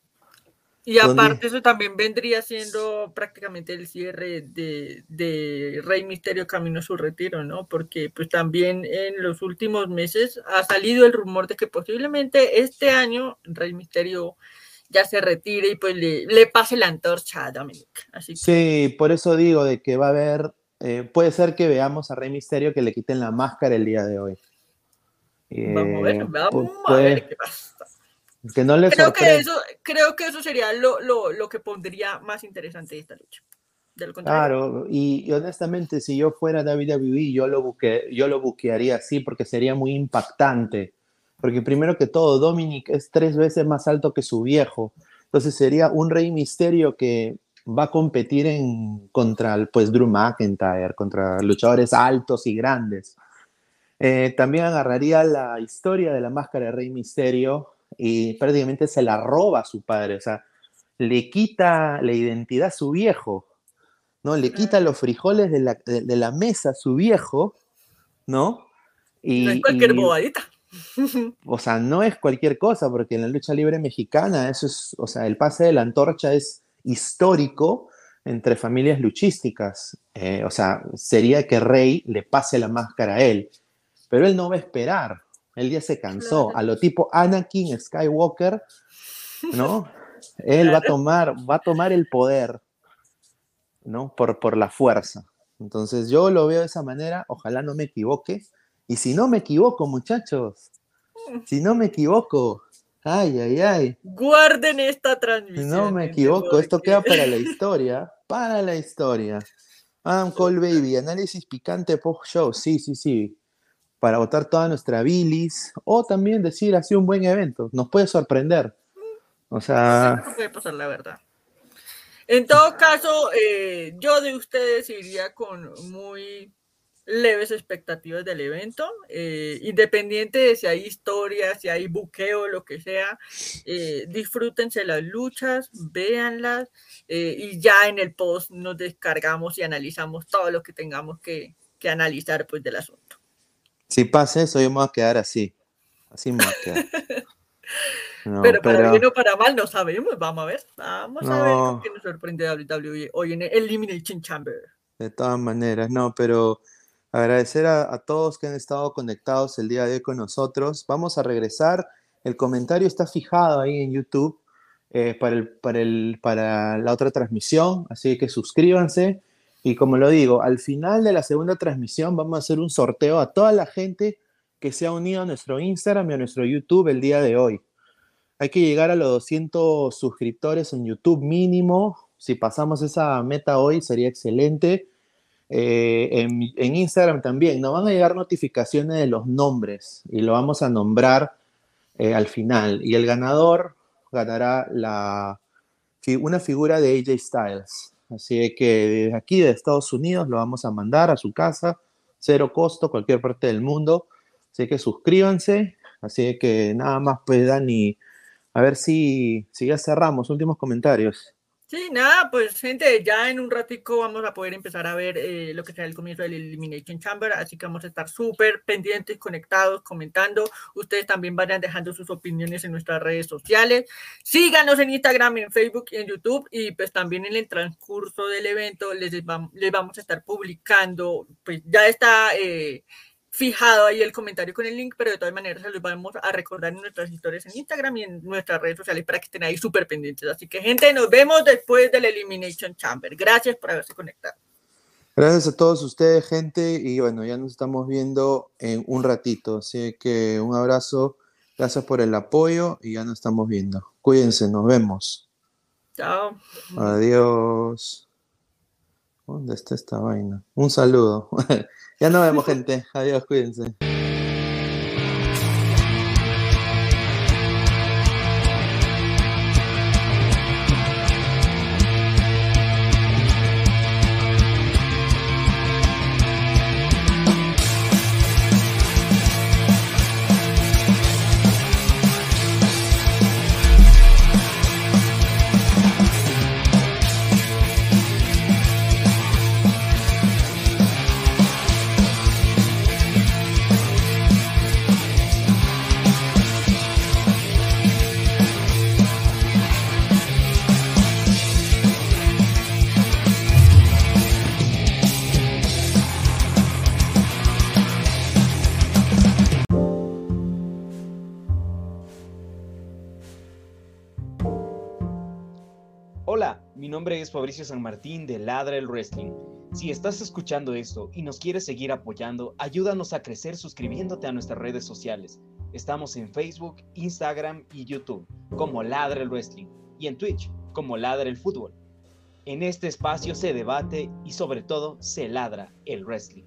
Y aparte eso también vendría siendo prácticamente el cierre de, Rey Misterio camino a su retiro, ¿no? Porque pues también en los últimos meses ha salido el rumor de que posiblemente este año Rey Misterio ya se retire y pues le, pase la antorcha a Dominic. Así Sí, por eso digo de que va a haber, eh, puede ser que veamos a Rey Misterio que le quiten la máscara el día de hoy. vamos a ver, eh, vamos a ver qué pasa no creo, que eso, creo que eso sería lo, lo, lo que pondría más interesante esta lucha. Claro, y, honestamente, si yo fuera WWE, yo lo, busqué, yo lo buquearía así porque sería muy impactante. Porque primero que todo, Dominic es tres veces más alto que su viejo. Entonces sería un rey misterio que va a competir en, contra pues, Drew McIntyre, contra luchadores altos y grandes. Eh, también agarraría la historia de la máscara de Rey Misterio y prácticamente se la roba a su padre, o sea, le quita la identidad a su viejo, ¿no? Le quita los frijoles de la, de, la mesa a su viejo, ¿no? Y, no es cualquier bobadita. O sea, no es cualquier cosa, porque en la lucha libre mexicana, eso es, o sea, el pase de la antorcha es histórico entre familias luchísticas. Eh, o sea, sería que Rey le pase la máscara a él, pero él no va a esperar. Él ya se cansó. A lo tipo Anakin Skywalker, ¿no? Él va a tomar, va a tomar el poder, ¿no? Por, por la fuerza. Entonces yo lo veo de esa manera, ojalá no me equivoque. Y si no me equivoco, muchachos, si no me equivoco, ay, ay, ay. Guarden esta transmisión. Si no me equivoco, esto queda para la historia. para la historia. Adam Cole Baby, análisis picante post-show. Sí, sí, sí. Para votar toda nuestra bilis. O también decir, ha sido un buen evento. Nos puede sorprender. O sea. No puede pasar la verdad. En todo caso, eh, yo de ustedes iría con muy leves expectativas del evento, eh, independiente de si hay historia, si hay buqueo, lo que sea, eh, disfrútense las luchas, véanlas eh, y ya en el post nos descargamos y analizamos todo lo que tengamos que, que analizar pues del asunto. Si pasa eso, yo me voy a quedar así, así me voy a quedar. pero para bien o para mal no sabemos, vamos a ver, vamos a ver qué nos sorprende WWE hoy en el Elimination Chamber. De todas maneras, no, pero Agradecer a, todos que han estado conectados el día de hoy con nosotros. Vamos a regresar. El comentario está fijado ahí en YouTube eh, para, el, para, el, para la otra transmisión, así que suscríbanse. Y como lo digo, al final de la segunda transmisión vamos a hacer un sorteo a toda la gente que se ha unido a nuestro Instagram y a nuestro YouTube el día de hoy. Hay que llegar a los 200 suscriptores en YouTube mínimo. Si pasamos esa meta hoy sería excelente. Eh, en, Instagram también, nos van a llegar notificaciones de los nombres y lo vamos a nombrar eh, al final. Y el ganador ganará una figura de AJ Styles. Así que desde aquí, de Estados Unidos, lo vamos a mandar a su casa, cero costo, cualquier parte del mundo. Así que suscríbanse. Así que nada más, pues, Dani, a ver si, si ya cerramos. Últimos comentarios. Sí, nada, pues gente, ya en un ratico vamos a poder empezar a ver eh, lo que será el comienzo del Elimination Chamber, así que vamos a estar súper pendientes, conectados, comentando. Ustedes también vayan dejando sus opiniones en nuestras redes sociales. Síganos en Instagram, en Facebook y en YouTube y pues también en el transcurso del evento les, les vamos a estar publicando, pues ya está... Eh, fijado ahí el comentario con el link, pero de todas maneras se los vamos a recordar en nuestras historias en Instagram y en nuestras redes sociales para que estén ahí súper pendientes. Así que, gente, nos vemos después del Elimination Chamber. Gracias por haberse conectado. Gracias a todos ustedes, gente, y bueno, ya nos estamos viendo en un ratito, así que un abrazo, gracias por el apoyo y ya nos estamos viendo. Cuídense, nos vemos. Chao. Adiós. ¿Dónde está esta vaina? Un saludo. Ya nos vemos, gente. Adiós, cuídense. San Martín de Ladra el Wrestling. Si estás escuchando esto y nos quieres seguir apoyando, ayúdanos a crecer suscribiéndote a nuestras redes sociales. Estamos en Facebook, Instagram y YouTube como Ladra el Wrestling y en Twitch como Ladra el Fútbol. En este espacio se debate y sobre todo se ladra el wrestling.